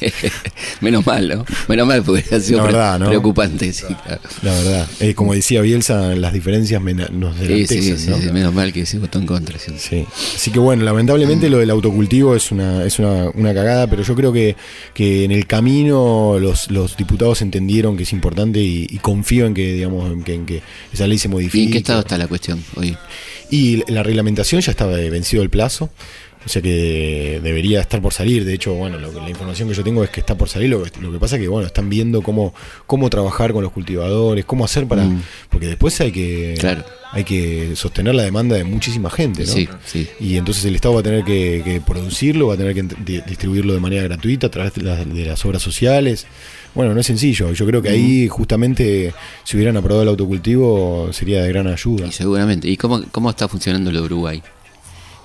Menos mal, ¿no? Menos mal, porque ha sido La pre- verdad, ¿no? preocupante, sí, claro. la verdad. eh, como decía Bielsa, las diferencias nos Sí, sí, sí, ¿no? sí, menos mal que se votó en contra. sí. Sí. Así que bueno, lamentablemente lo del autocultivo es una, es una, una cagada, pero yo creo que, que en el camino los, los diputados entendieron que es importante y, y confío en que, digamos, en que, en que esa ley se ¿Y modifique. en qué estado está la cuestión hoy? Y la reglamentación ya estaba vencido el plazo. O sea que debería estar por salir. De hecho, bueno, lo que- la información que yo tengo es que está por salir. Lo, que- lo que pasa es que, bueno, están viendo cómo, cómo trabajar con los cultivadores, cómo hacer para. Mm. Porque después hay que, Claro. hay que sostener la demanda de muchísima gente, ¿no? Sí, sí. Y entonces el Estado va a tener que, que producirlo, va a tener que di- distribuirlo de manera gratuita a través de, las- de las obras sociales. Bueno, no es sencillo. Yo creo que ahí justamente si hubieran aprobado el autocultivo sería de gran ayuda. Y seguramente. ¿Y cómo, cómo está funcionando lo de Uruguay?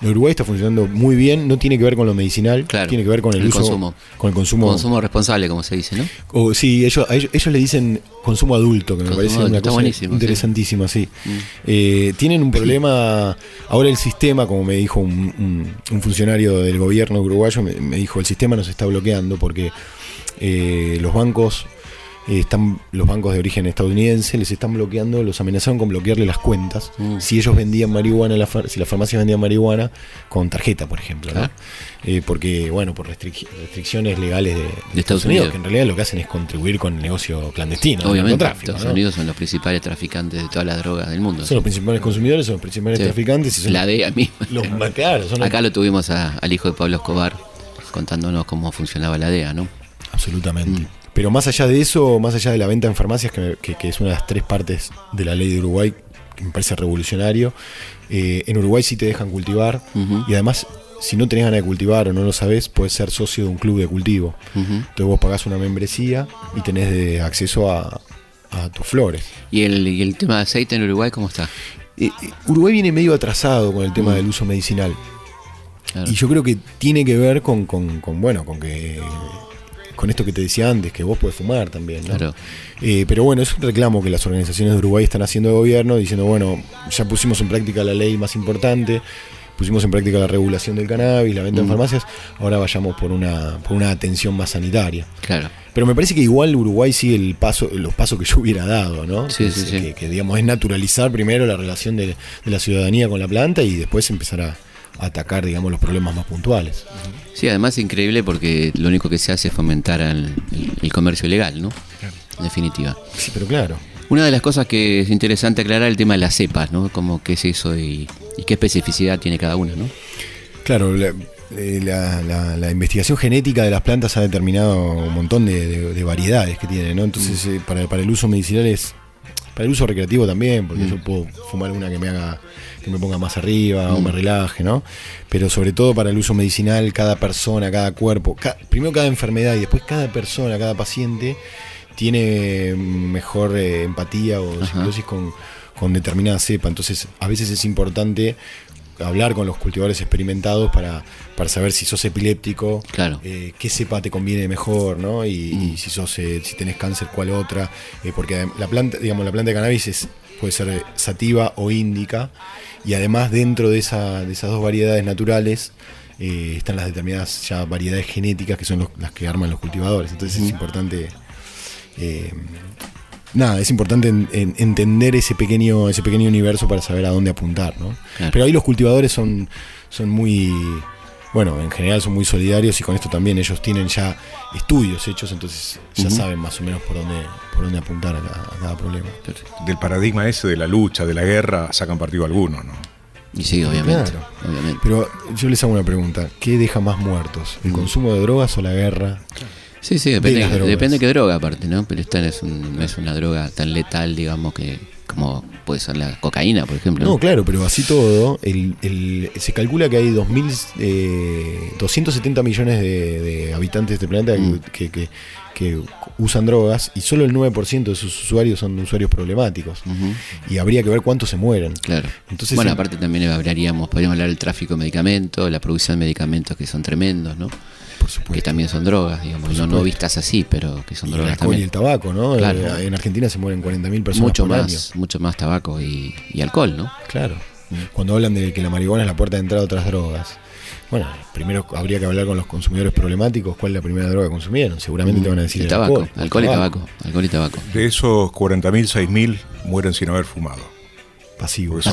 En Uruguay está funcionando muy bien, no tiene que ver con lo medicinal, Claro, tiene que ver con el, el uso, consumo. con el consumo. Consumo responsable, como se dice, ¿no? o, sí, ellos, a ellos, ellos le dicen consumo adulto, que me Consumo parece una cosa interesantísima, sí. Mm. Eh, tienen un problema, ahora el sistema, como me dijo un, un- un funcionario del gobierno uruguayo, me, me dijo, el sistema nos está bloqueando porque eh, los bancos están los bancos de origen estadounidense les están bloqueando, los amenazaron con bloquearle las cuentas Mm. si ellos vendían marihuana, la si las farmacias vendían marihuana con tarjeta, por ejemplo, ¿no? Claro. Eh, porque, bueno, por restric- restricciones legales de, de Estados Unidos. que en realidad lo que hacen es contribuir con el negocio clandestino, el Obviamente, narcotráfico, Estados ¿no? Unidos son los principales traficantes de todas las drogas del mundo. Son los principales consumidores, son los principales Sí. traficantes y son La DEA misma. los caros. Son los- Acá lo tuvimos a- al hijo de Pablo Escobar contándonos cómo funcionaba la DEA, ¿no? Absolutamente. Mm. Pero más allá de eso, más allá de la venta en farmacias, que, que- que es una de las tres partes de la ley de Uruguay, que me parece revolucionario, eh, en Uruguay sí te dejan cultivar y además, si no tenés ganas de cultivar o no lo sabés, puedes ser socio de un club de cultivo. Entonces vos pagás una membresía y tenés de acceso a, a tus flores. ¿Y el, y el tema de aceite en Uruguay cómo está? Eh, eh, Uruguay viene medio atrasado con el tema del uso medicinal. Claro. Y yo creo que tiene que ver con, con- con, bueno, con que con esto que te decía antes, que vos podés fumar también, ¿no? Claro. Eh, pero bueno, es un reclamo que las organizaciones de Uruguay están haciendo de gobierno, diciendo, bueno, ya pusimos en práctica la ley más importante, pusimos en práctica la regulación del cannabis, la venta en farmacias, ahora vayamos por una, por una atención más sanitaria. Claro. Pero me parece que igual Uruguay sigue el paso, los pasos que yo hubiera dado, ¿no? Sí, que, sí, es- sí. Que, que, digamos es naturalizar primero la relación de, de la ciudadanía con la planta y después empezar a atacar, digamos, los problemas más puntuales. Sí, además es increíble porque lo único que se hace es fomentar el, comercio ilegal, ¿no? En definitiva. Sí, pero claro. Una de las cosas que es interesante aclarar es el tema de las cepas, ¿no? Como qué es eso y, y qué especificidad tiene cada una, ¿no? Claro, la, eh, la- la- la investigación genética de las plantas ha determinado un montón de, de- de variedades que tienen, ¿no? Entonces, eh, para, para el uso medicinal es. Para el uso recreativo también, porque yo puedo fumar una que me haga, que me ponga más arriba o me relaje, ¿no? Pero sobre todo para el uso medicinal, cada persona, cada cuerpo, primero cada enfermedad y después cada persona, cada paciente tiene mejor eh, empatía o Ajá. simbiosis con, con determinada cepa. Entonces, a veces es importante hablar con los cultivadores experimentados para, para saber si sos epiléptico, Claro. eh, qué cepa te conviene mejor, ¿no? Y, Mm. y si sos, eh, si tenés cáncer, cuál otra. Eh, porque la planta, digamos, la planta de cannabis es, puede ser sativa o índica. Y además dentro de, esa, de esas dos variedades naturales están las determinadas ya variedades genéticas que son los- las que arman los cultivadores. Entonces es importante. Nada, es importante en- en- entender ese pequeño, ese pequeño universo para saber a dónde apuntar, ¿no? Claro. Pero ahí los cultivadores son, son muy bueno, en general son muy solidarios y con esto también ellos tienen ya estudios hechos, entonces ya saben más o menos por dónde, por dónde apuntar a cada, a cada problema. Del paradigma ese de la lucha, de la guerra, sacan partido algunos, ¿no? Y sí, obviamente. Claro. obviamente. Pero yo les hago una pregunta, ¿qué deja más muertos? ¿El consumo de drogas o la guerra? Sí, sí, de depende, las drogas. depende qué droga aparte, ¿no? Pero esta no es, un- no es una droga tan letal, digamos, que como puede ser la cocaína, por ejemplo. No, claro, pero así todo, el, el- se calcula que hay 2000, eh, 270 millones de, de habitantes de este planeta que- Mm. que, que- que usan drogas y solo el 9% de sus usuarios son usuarios problemáticos. Ujú, Y habría que ver cuántos se mueren. Claro. Entonces, bueno, aparte también hablaríamos, podríamos hablar del tráfico de medicamentos, la producción de medicamentos que son tremendos, ¿no? Por Que también son drogas, digamos, no, no vistas así, pero que son Y el drogas alcohol y también. el tabaco, ¿no? Claro. Eh, En Argentina se mueren 40.000 personas Mucho por año. más, mucho más tabaco y, y alcohol, ¿no? Claro. Cuando hablan de que la marihuana es la puerta de entrada a otras drogas. Bueno, primero habría que hablar con los consumidores problemáticos cuál es la primera droga que consumieron. Seguramente te van a decir El el tabaco, alcohol. alcohol y tabaco, alcohol y tabaco. De esos 40.000, 6.000 mueren sin haber fumado. Pasivos,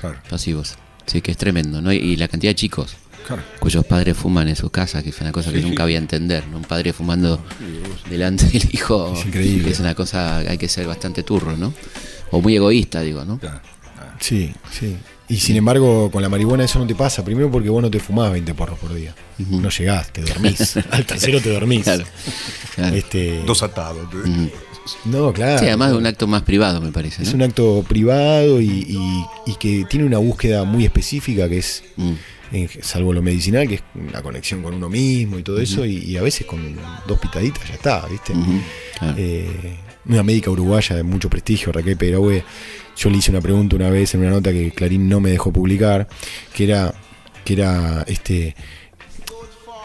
claro. pasivos. Sí, que es tremendo, ¿no? Y, y la cantidad de chicos Claro. cuyos padres fuman en sus casas, que es una cosa que Sí, nunca voy a entender, ¿no? Un padre fumando delante del hijo. Es increíble. Es una cosa, hay que ser bastante turro, ¿no? O muy egoísta, digo, ¿no? Claro. Sí, sí. Y sin embargo, con la marihuana eso no te pasa. Primero porque vos no te fumás 20 porros por día. No llegás, te dormís. Al tercero te dormís. Claro. claro. Este, Dos atados. No, claro. Sí, además de un acto más privado, me parece. Es un acto privado y, y- y que tiene una búsqueda muy específica que es, Mm. En- salvo lo medicinal, que es la conexión con uno mismo y todo eso, y, y a veces con dos pitaditas ya está, ¿viste? Eh, una médica uruguaya de mucho prestigio, Raquel Pedraue, yo le hice una pregunta una vez en una nota que Clarín no me dejó publicar, que era, que era este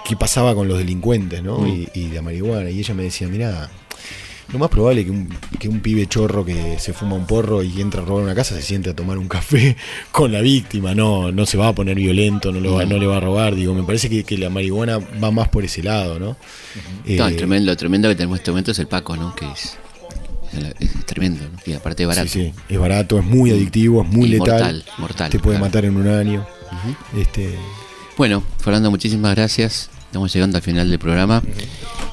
qué pasaba con los delincuentes, ¿no? Y, y la marihuana. Y ella me decía, mira, lo más probable que un, que un pibe chorro que se fuma un porro y entra a robar una casa se siente a tomar un café con la víctima, no, no se va a poner violento, no, lo va- no le va a robar. Digo, me parece que, que la marihuana va más por ese lado, ¿no? No, el Eh, tremendo, lo tremendo que tenemos en este momento es el Paco, ¿no? Que es, es, es tremendo, ¿no? Y aparte es barato. Sí, sí, es barato, es muy adictivo, es muy Y letal. mortal, mortal, Te puede claro. matar en un año. Este, Bueno, Fernando, muchísimas gracias. Estamos llegando al final del programa.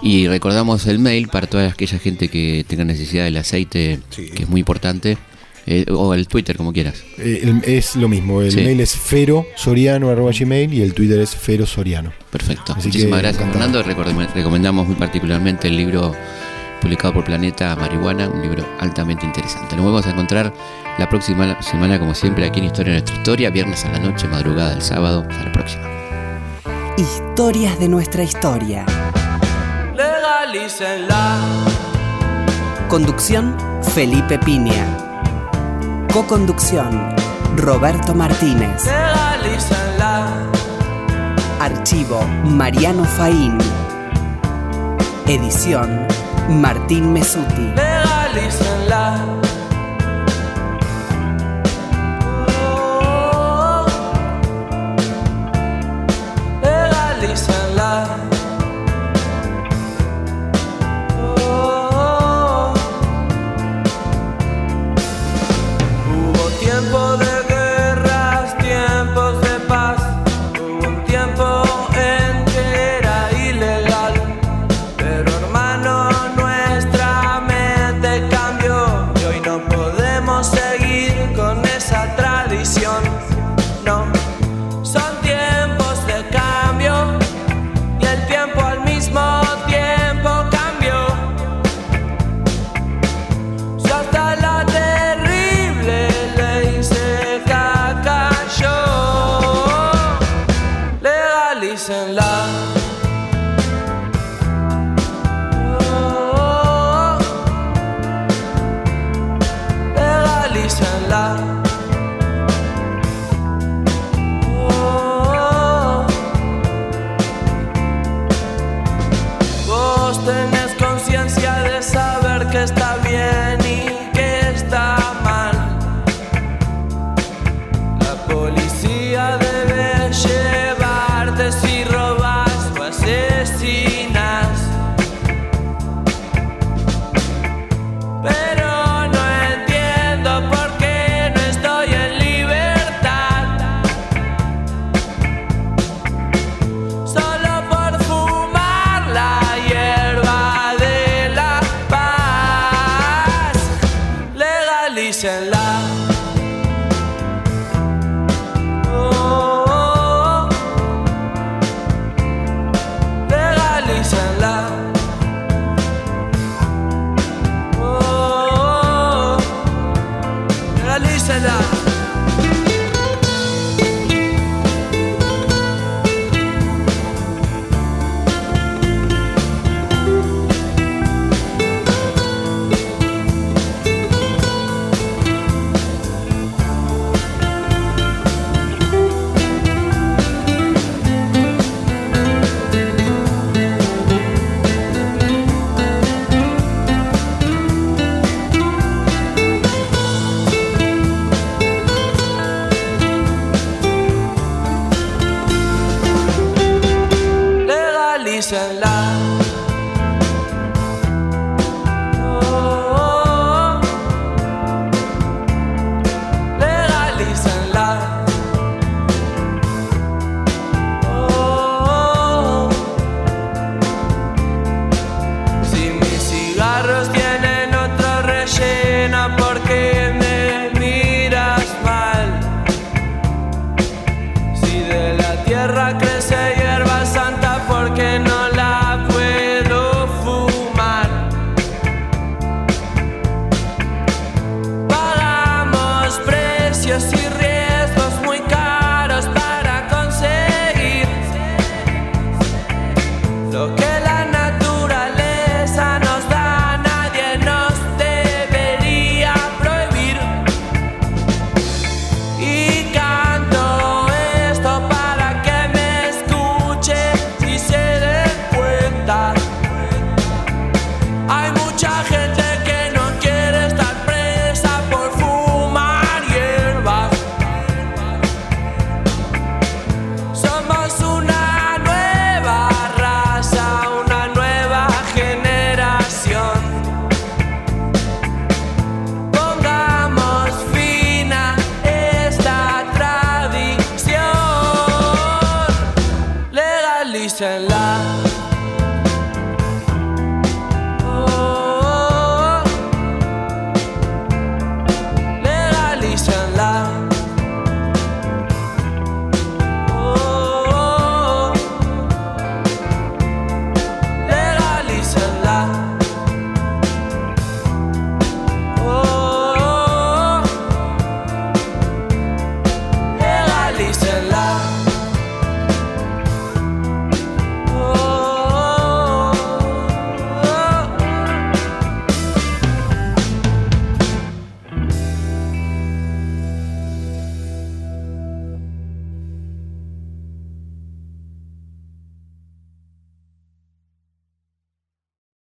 Y recordamos el mail para toda aquella gente que tenga necesidad del aceite, Sí. que es muy importante. eh, o el Twitter, como quieras. eh, es lo mismo, el Sí. mail es ferosoriano.gmail y el Twitter es ferosoriano. Perfecto. Así Muchísimas gracias, encantado. Fernando. Recomendamos muy particularmente el libro publicado por Planeta Marihuana, un libro altamente interesante. Nos vamos a encontrar la próxima semana, como siempre, aquí en Historia de nuestra historia, viernes a la noche, madrugada del sábado. Hasta la próxima. Historias de nuestra historia. Legalícenla. Conducción, Felipe Piña. Coconducción, Roberto Martínez. Legalícenla. Archivo, Mariano Faín. Edición, Martín Mesuti. Legalícenla.